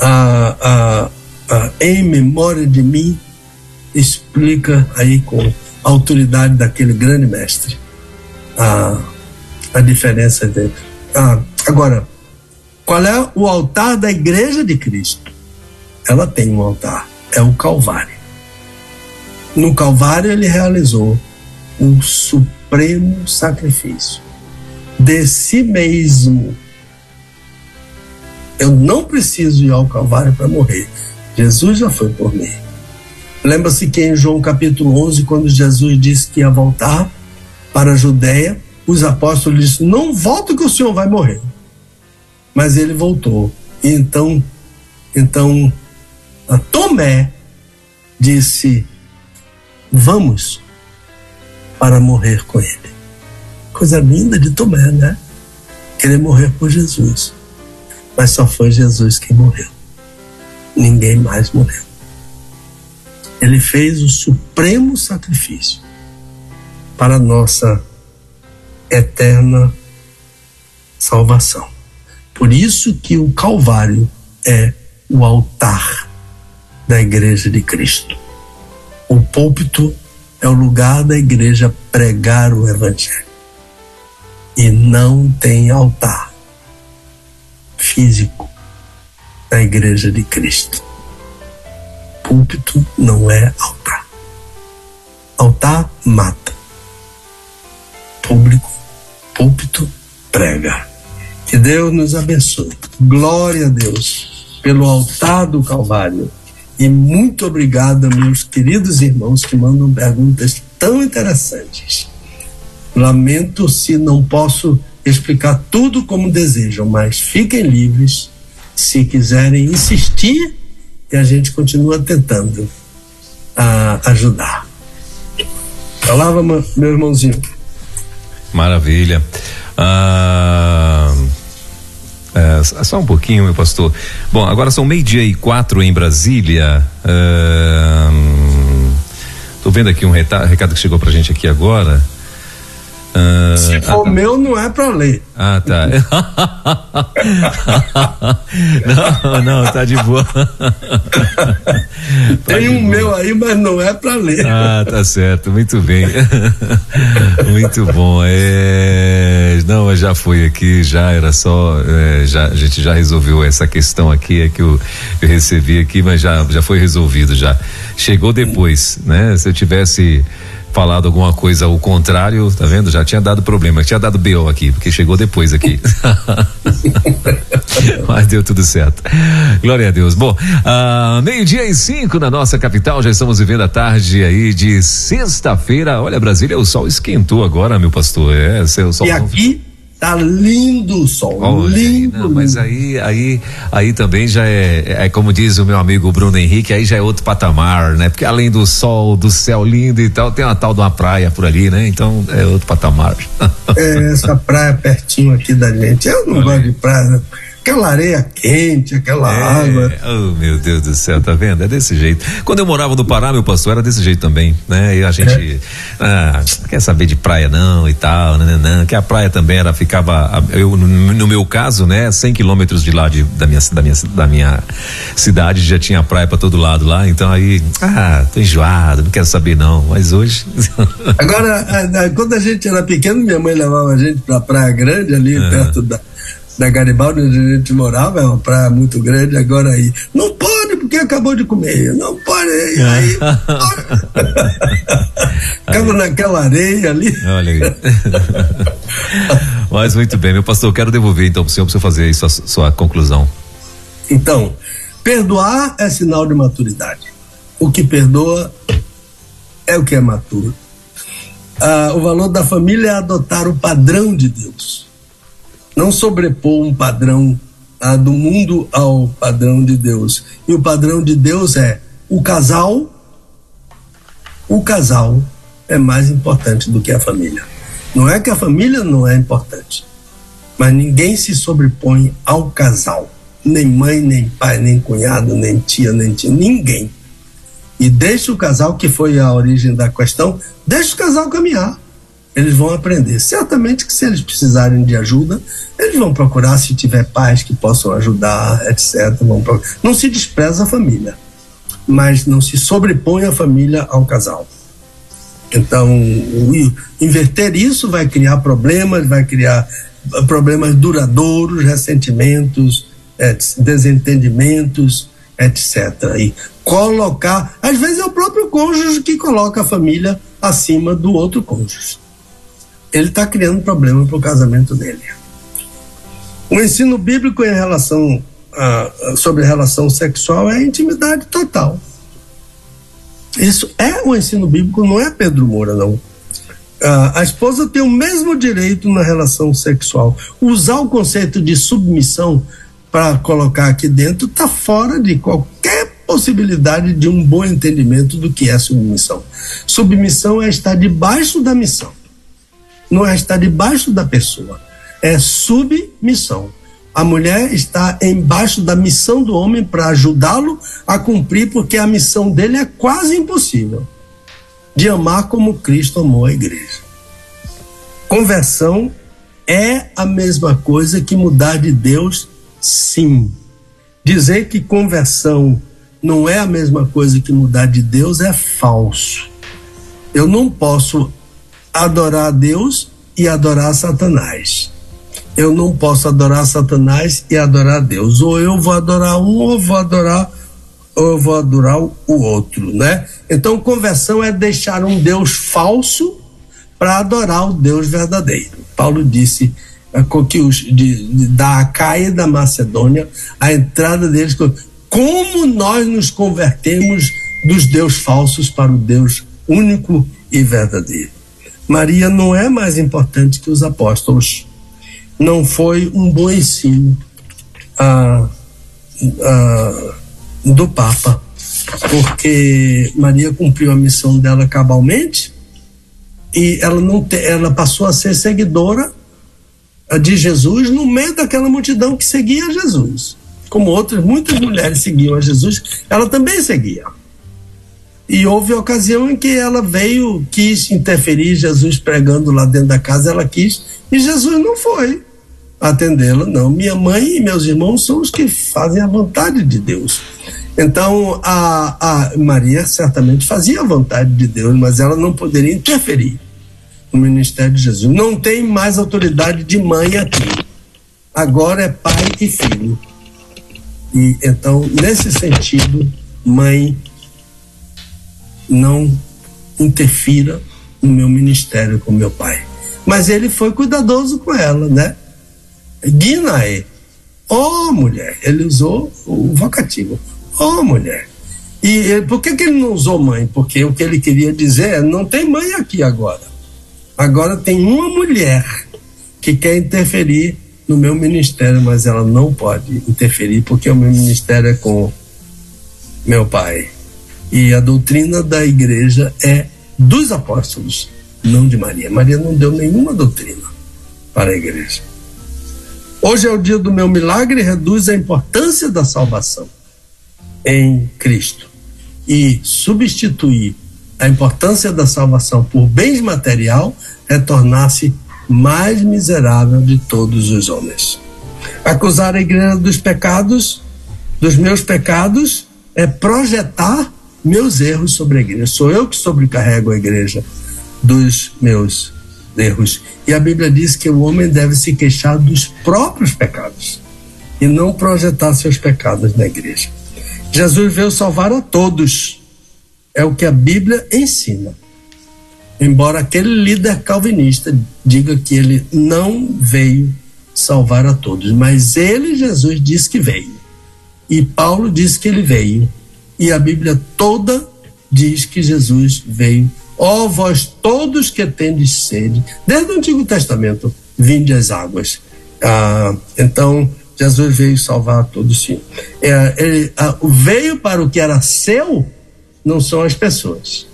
[SPEAKER 2] A, a, a Em Memória de Mim explica aí com a autoridade daquele grande mestre. A, a diferença dele. Ah, agora, qual é o altar da igreja de Cristo? Ela tem um altar, é o Calvário. No Calvário ele realizou o supremo sacrifício de si mesmo. Eu não preciso ir ao Calvário para morrer. Jesus já foi por mim. Lembra-se que em João capítulo 11, quando Jesus disse que ia voltar para a Judéia, os apóstolos disseram: Não volta que o Senhor vai morrer. Mas ele voltou. E então, então Tomé disse: Vamos para morrer com ele. Coisa linda de Tomé, né? Querer morrer por Jesus. Mas só foi Jesus quem morreu. Ninguém mais morreu ele fez o supremo sacrifício para a nossa eterna salvação. Por isso que o Calvário é o altar da igreja de Cristo. O púlpito é o lugar da igreja pregar o evangelho. E não tem altar físico da igreja de Cristo púlpito não é altar. Altar mata. Público, púlpito prega. Que Deus nos abençoe. Glória a Deus pelo altar do Calvário. E muito obrigado, meus queridos irmãos que mandam perguntas tão interessantes. Lamento se não posso explicar tudo como desejam, mas fiquem livres se quiserem insistir e a gente continua tentando a, ajudar. Palavra, meu irmãozinho.
[SPEAKER 1] Maravilha. Ah, é, só um pouquinho, meu pastor. Bom, agora são meio-dia e quatro em Brasília. Estou vendo aqui um recado que chegou pra gente aqui agora.
[SPEAKER 2] Uh, Se for ah, meu, não é para ler.
[SPEAKER 1] Ah, tá. não, não, tá de boa.
[SPEAKER 2] Tem tá um boa. meu aí, mas não é para ler.
[SPEAKER 1] Ah, tá certo, muito bem. muito bom. É, não, já foi aqui, já era só, é, já, a gente já resolveu essa questão aqui, é que eu, eu recebi aqui, mas já, já foi resolvido já. Chegou depois, né? Se eu tivesse falado alguma coisa ao contrário, tá vendo? Já tinha dado problema, tinha dado BO aqui, porque chegou depois aqui. Mas deu tudo certo. Glória a Deus. Bom, uh, meio-dia e cinco na nossa capital, já estamos vivendo a tarde aí de sexta-feira. Olha, Brasília, o sol esquentou agora, meu pastor. É,
[SPEAKER 2] seu sol. E aqui Tá lindo o sol, Olha, lindo, não,
[SPEAKER 1] Mas aí, aí, aí também já é, é como diz o meu amigo Bruno Henrique, aí já é outro patamar, né? Porque além do sol, do céu lindo e tal, tem uma tal de uma praia por ali, né? Então é outro patamar.
[SPEAKER 2] É, essa praia pertinho aqui da gente. Eu não Olha. gosto de praia, né? Aquela areia quente, aquela é, água.
[SPEAKER 1] Oh, meu Deus do céu, tá vendo? É desse jeito. Quando eu morava no Pará, meu pastor, era desse jeito também, né? E a gente é. ah, quer saber de praia não e tal, né, né, né que a praia também era, ficava, eu, no meu caso, né, 100 quilômetros de lá de, da, minha, da, minha, da minha cidade já tinha praia para todo lado lá, então aí, ah, tô enjoado, não quero saber não, mas hoje.
[SPEAKER 2] Agora, quando a gente era pequeno, minha mãe levava a gente pra Praia Grande ali, perto da da Garibaldi, onde a gente morava, é uma praia muito grande, agora aí, não pode porque acabou de comer, não pode, aí, ficava naquela areia ali. Olha aí.
[SPEAKER 1] Mas muito bem, meu pastor, eu quero devolver então para o senhor, para você fazer aí sua, sua conclusão.
[SPEAKER 2] Então, perdoar é sinal de maturidade. O que perdoa é o que é maturo. Ah, o valor da família é adotar o padrão de Deus não sobrepor um padrão ah, do mundo ao padrão de Deus. E o padrão de Deus é o casal. O casal é mais importante do que a família. Não é que a família não é importante, mas ninguém se sobrepõe ao casal. Nem mãe, nem pai, nem cunhado, nem tia, nem tia, ninguém. E deixa o casal, que foi a origem da questão, deixa o casal caminhar eles vão aprender. Certamente que se eles precisarem de ajuda, eles vão procurar se tiver pais que possam ajudar, etc. Vão Não se despreza a família, mas não se sobrepõe a família ao casal. Então, inverter isso vai criar problemas, vai criar problemas duradouros, ressentimentos, desentendimentos, etc. E colocar, às vezes é o próprio cônjuge que coloca a família acima do outro cônjuge ele está criando problema para o casamento dele. O ensino bíblico em relação a, sobre relação sexual é intimidade total. Isso é o ensino bíblico, não é Pedro Moura, não. a esposa tem o mesmo direito na relação sexual. Usar o conceito de submissão para colocar aqui dentro está fora de qualquer possibilidade de um bom entendimento do que é submissão. Submissão é estar debaixo da missão não é estar debaixo da pessoa, é submissão. A mulher está embaixo da missão do homem para ajudá-lo a cumprir, porque a missão dele é quase impossível de amar como Cristo amou a igreja. Conversão é a mesma coisa que mudar de Deus, sim. Dizer que conversão não é a mesma coisa que mudar de Deus é falso. Eu não posso adorar a Deus e adorar Satanás. Eu não posso adorar Satanás e adorar Deus. Ou eu vou adorar um, ou vou adorar, ou eu vou adorar o outro, né? Então, conversão é deixar um Deus falso para adorar o Deus verdadeiro. Paulo disse que os de, de, da Acaia da Macedônia, a entrada deles, como nós nos convertemos dos Deus falsos para o Deus único e verdadeiro. Maria não é mais importante que os apóstolos. Não foi um bom ensino ah, ah, do Papa, porque Maria cumpriu a missão dela cabalmente, e ela não te, ela passou a ser seguidora de Jesus no meio daquela multidão que seguia Jesus. Como outras, muitas mulheres seguiam a Jesus, ela também seguia. E houve ocasião em que ela veio, quis interferir, Jesus pregando lá dentro da casa, ela quis, e Jesus não foi atendê-la, não. Minha mãe e meus irmãos são os que fazem a vontade de Deus. Então, a, a Maria certamente fazia a vontade de Deus, mas ela não poderia interferir no ministério de Jesus. Não tem mais autoridade de mãe aqui. Agora é pai e filho. E então, nesse sentido, mãe não interfira no meu ministério com meu pai. Mas ele foi cuidadoso com ela, né? Guinae, ó oh, mulher, ele usou o vocativo, ó oh, mulher. E por que, que ele não usou mãe? Porque o que ele queria dizer é: não tem mãe aqui agora. Agora tem uma mulher que quer interferir no meu ministério, mas ela não pode interferir porque o meu ministério é com meu pai. E a doutrina da igreja é dos apóstolos, não de Maria. Maria não deu nenhuma doutrina para a igreja. Hoje é o dia do meu milagre, reduz a importância da salvação em Cristo. E substituir a importância da salvação por bens material tornar-se mais miserável de todos os homens. Acusar a igreja dos pecados, dos meus pecados, é projetar meus erros sobre a igreja. Sou eu que sobrecarrego a igreja dos meus erros. E a Bíblia diz que o homem deve se queixar dos próprios pecados e não projetar seus pecados na igreja. Jesus veio salvar a todos. É o que a Bíblia ensina. Embora aquele líder calvinista diga que ele não veio salvar a todos, mas ele, Jesus, disse que veio. E Paulo disse que ele veio e a Bíblia toda diz que Jesus veio. Ó oh, vós todos que tendes sede, desde o Antigo Testamento, vinde as águas. Ah, então, Jesus veio salvar todos, sim. É, ele ah, veio para o que era seu, não são as pessoas.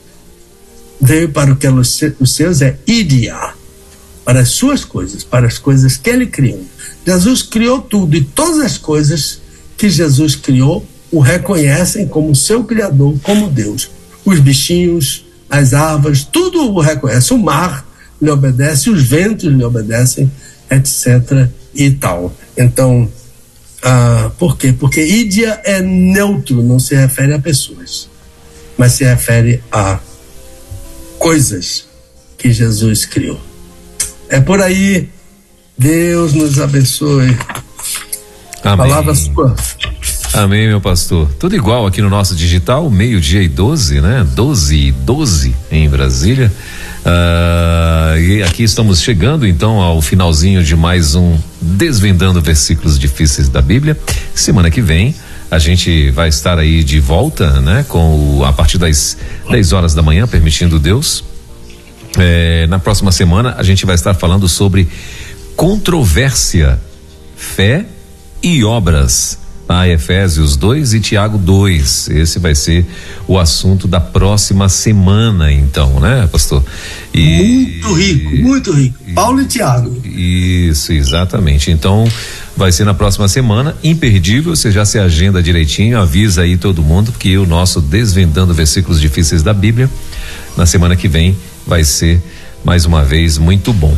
[SPEAKER 2] Veio para o que eram os seus, é idia, para as suas coisas, para as coisas que ele criou. Jesus criou tudo e todas as coisas que Jesus criou o reconhecem como seu criador, como Deus. Os bichinhos, as árvores, tudo o reconhece. O mar lhe obedece, os ventos lhe obedecem, etc. e tal. Então, ah, por quê? Porque ídia é neutro, não se refere a pessoas, mas se refere a coisas que Jesus criou. É por aí. Deus nos abençoe.
[SPEAKER 1] Amém.
[SPEAKER 2] Palavra sua.
[SPEAKER 1] Amém, meu pastor. Tudo igual aqui no nosso digital, meio-dia e 12, né? 12 e 12 em Brasília. Uh, e aqui estamos chegando então ao finalzinho de mais um Desvendando Versículos Difíceis da Bíblia. Semana que vem a gente vai estar aí de volta, né? Com o, a partir das 10 horas da manhã, permitindo Deus. É, na próxima semana a gente vai estar falando sobre controvérsia, fé e obras a Efésios 2 e Tiago 2. Esse vai ser o assunto da próxima semana, então, né, pastor?
[SPEAKER 2] E, muito rico, muito rico. E, Paulo e Tiago.
[SPEAKER 1] Isso, exatamente. Então, vai ser na próxima semana, imperdível. Você já se agenda direitinho, avisa aí todo mundo que o nosso Desvendando Versículos Difíceis da Bíblia, na semana que vem, vai ser mais uma vez muito bom.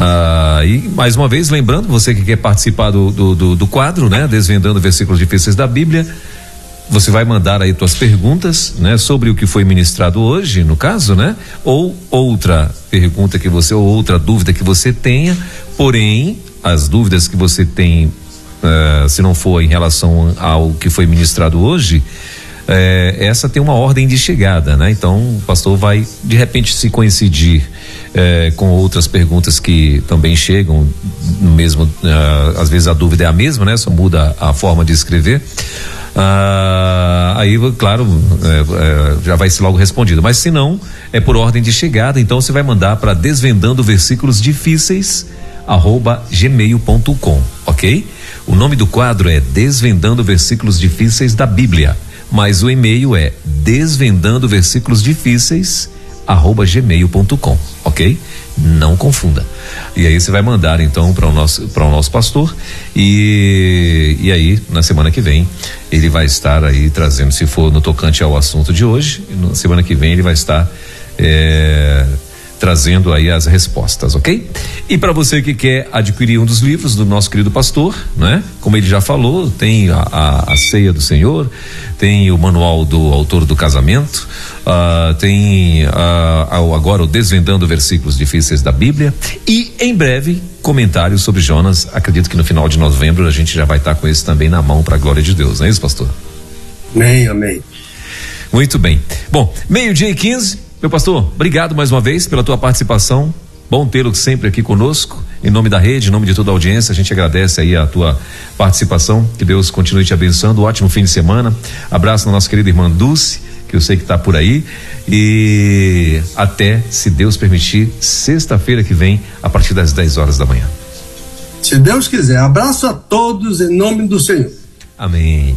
[SPEAKER 1] Ah, e mais uma vez, lembrando, você que quer participar do, do, do, do quadro, né? Desvendando versículos difíceis da Bíblia, você vai mandar aí tuas perguntas, né, sobre o que foi ministrado hoje, no caso, né? Ou outra pergunta que você, ou outra dúvida que você tenha, porém, as dúvidas que você tem, uh, se não for em relação ao que foi ministrado hoje, é, essa tem uma ordem de chegada, né? Então o pastor vai de repente se coincidir é, com outras perguntas que também chegam mesmo, uh, às vezes a dúvida é a mesma, né? Só muda a forma de escrever. Uh, aí, claro, é, é, já vai ser logo respondido. Mas se não, é por ordem de chegada, então você vai mandar para desvendando versículos difíceis arroba gmail.com, ok? O nome do quadro é Desvendando Versículos Difíceis da Bíblia mas o e-mail é desvendando versículos difíceis arroba gmail.com, ok? Não confunda. E aí você vai mandar então para o nosso para o nosso pastor e e aí na semana que vem ele vai estar aí trazendo, se for no tocante ao assunto de hoje, na semana que vem ele vai estar é, trazendo aí as respostas, ok? E para você que quer adquirir um dos livros do nosso querido pastor, né? Como ele já falou, tem a, a, a ceia do Senhor, tem o manual do autor do casamento, uh, tem uh, agora o desvendando versículos difíceis da Bíblia e em breve comentários sobre Jonas. Acredito que no final de novembro a gente já vai estar tá com esse também na mão para a glória de Deus, não é isso, pastor?
[SPEAKER 2] Amém, amém.
[SPEAKER 1] Muito bem. Bom, meio-dia e 15. Meu pastor, obrigado mais uma vez pela tua participação. Bom tê-lo sempre aqui conosco. Em nome da rede, em nome de toda a audiência, a gente agradece aí a tua participação. Que Deus continue te abençoando. Ótimo fim de semana. Abraço na nossa querida irmã Dulce, que eu sei que está por aí. E até, se Deus permitir, sexta-feira que vem, a partir das 10 horas da manhã.
[SPEAKER 2] Se Deus quiser. Abraço a todos em nome do Senhor.
[SPEAKER 1] Amém.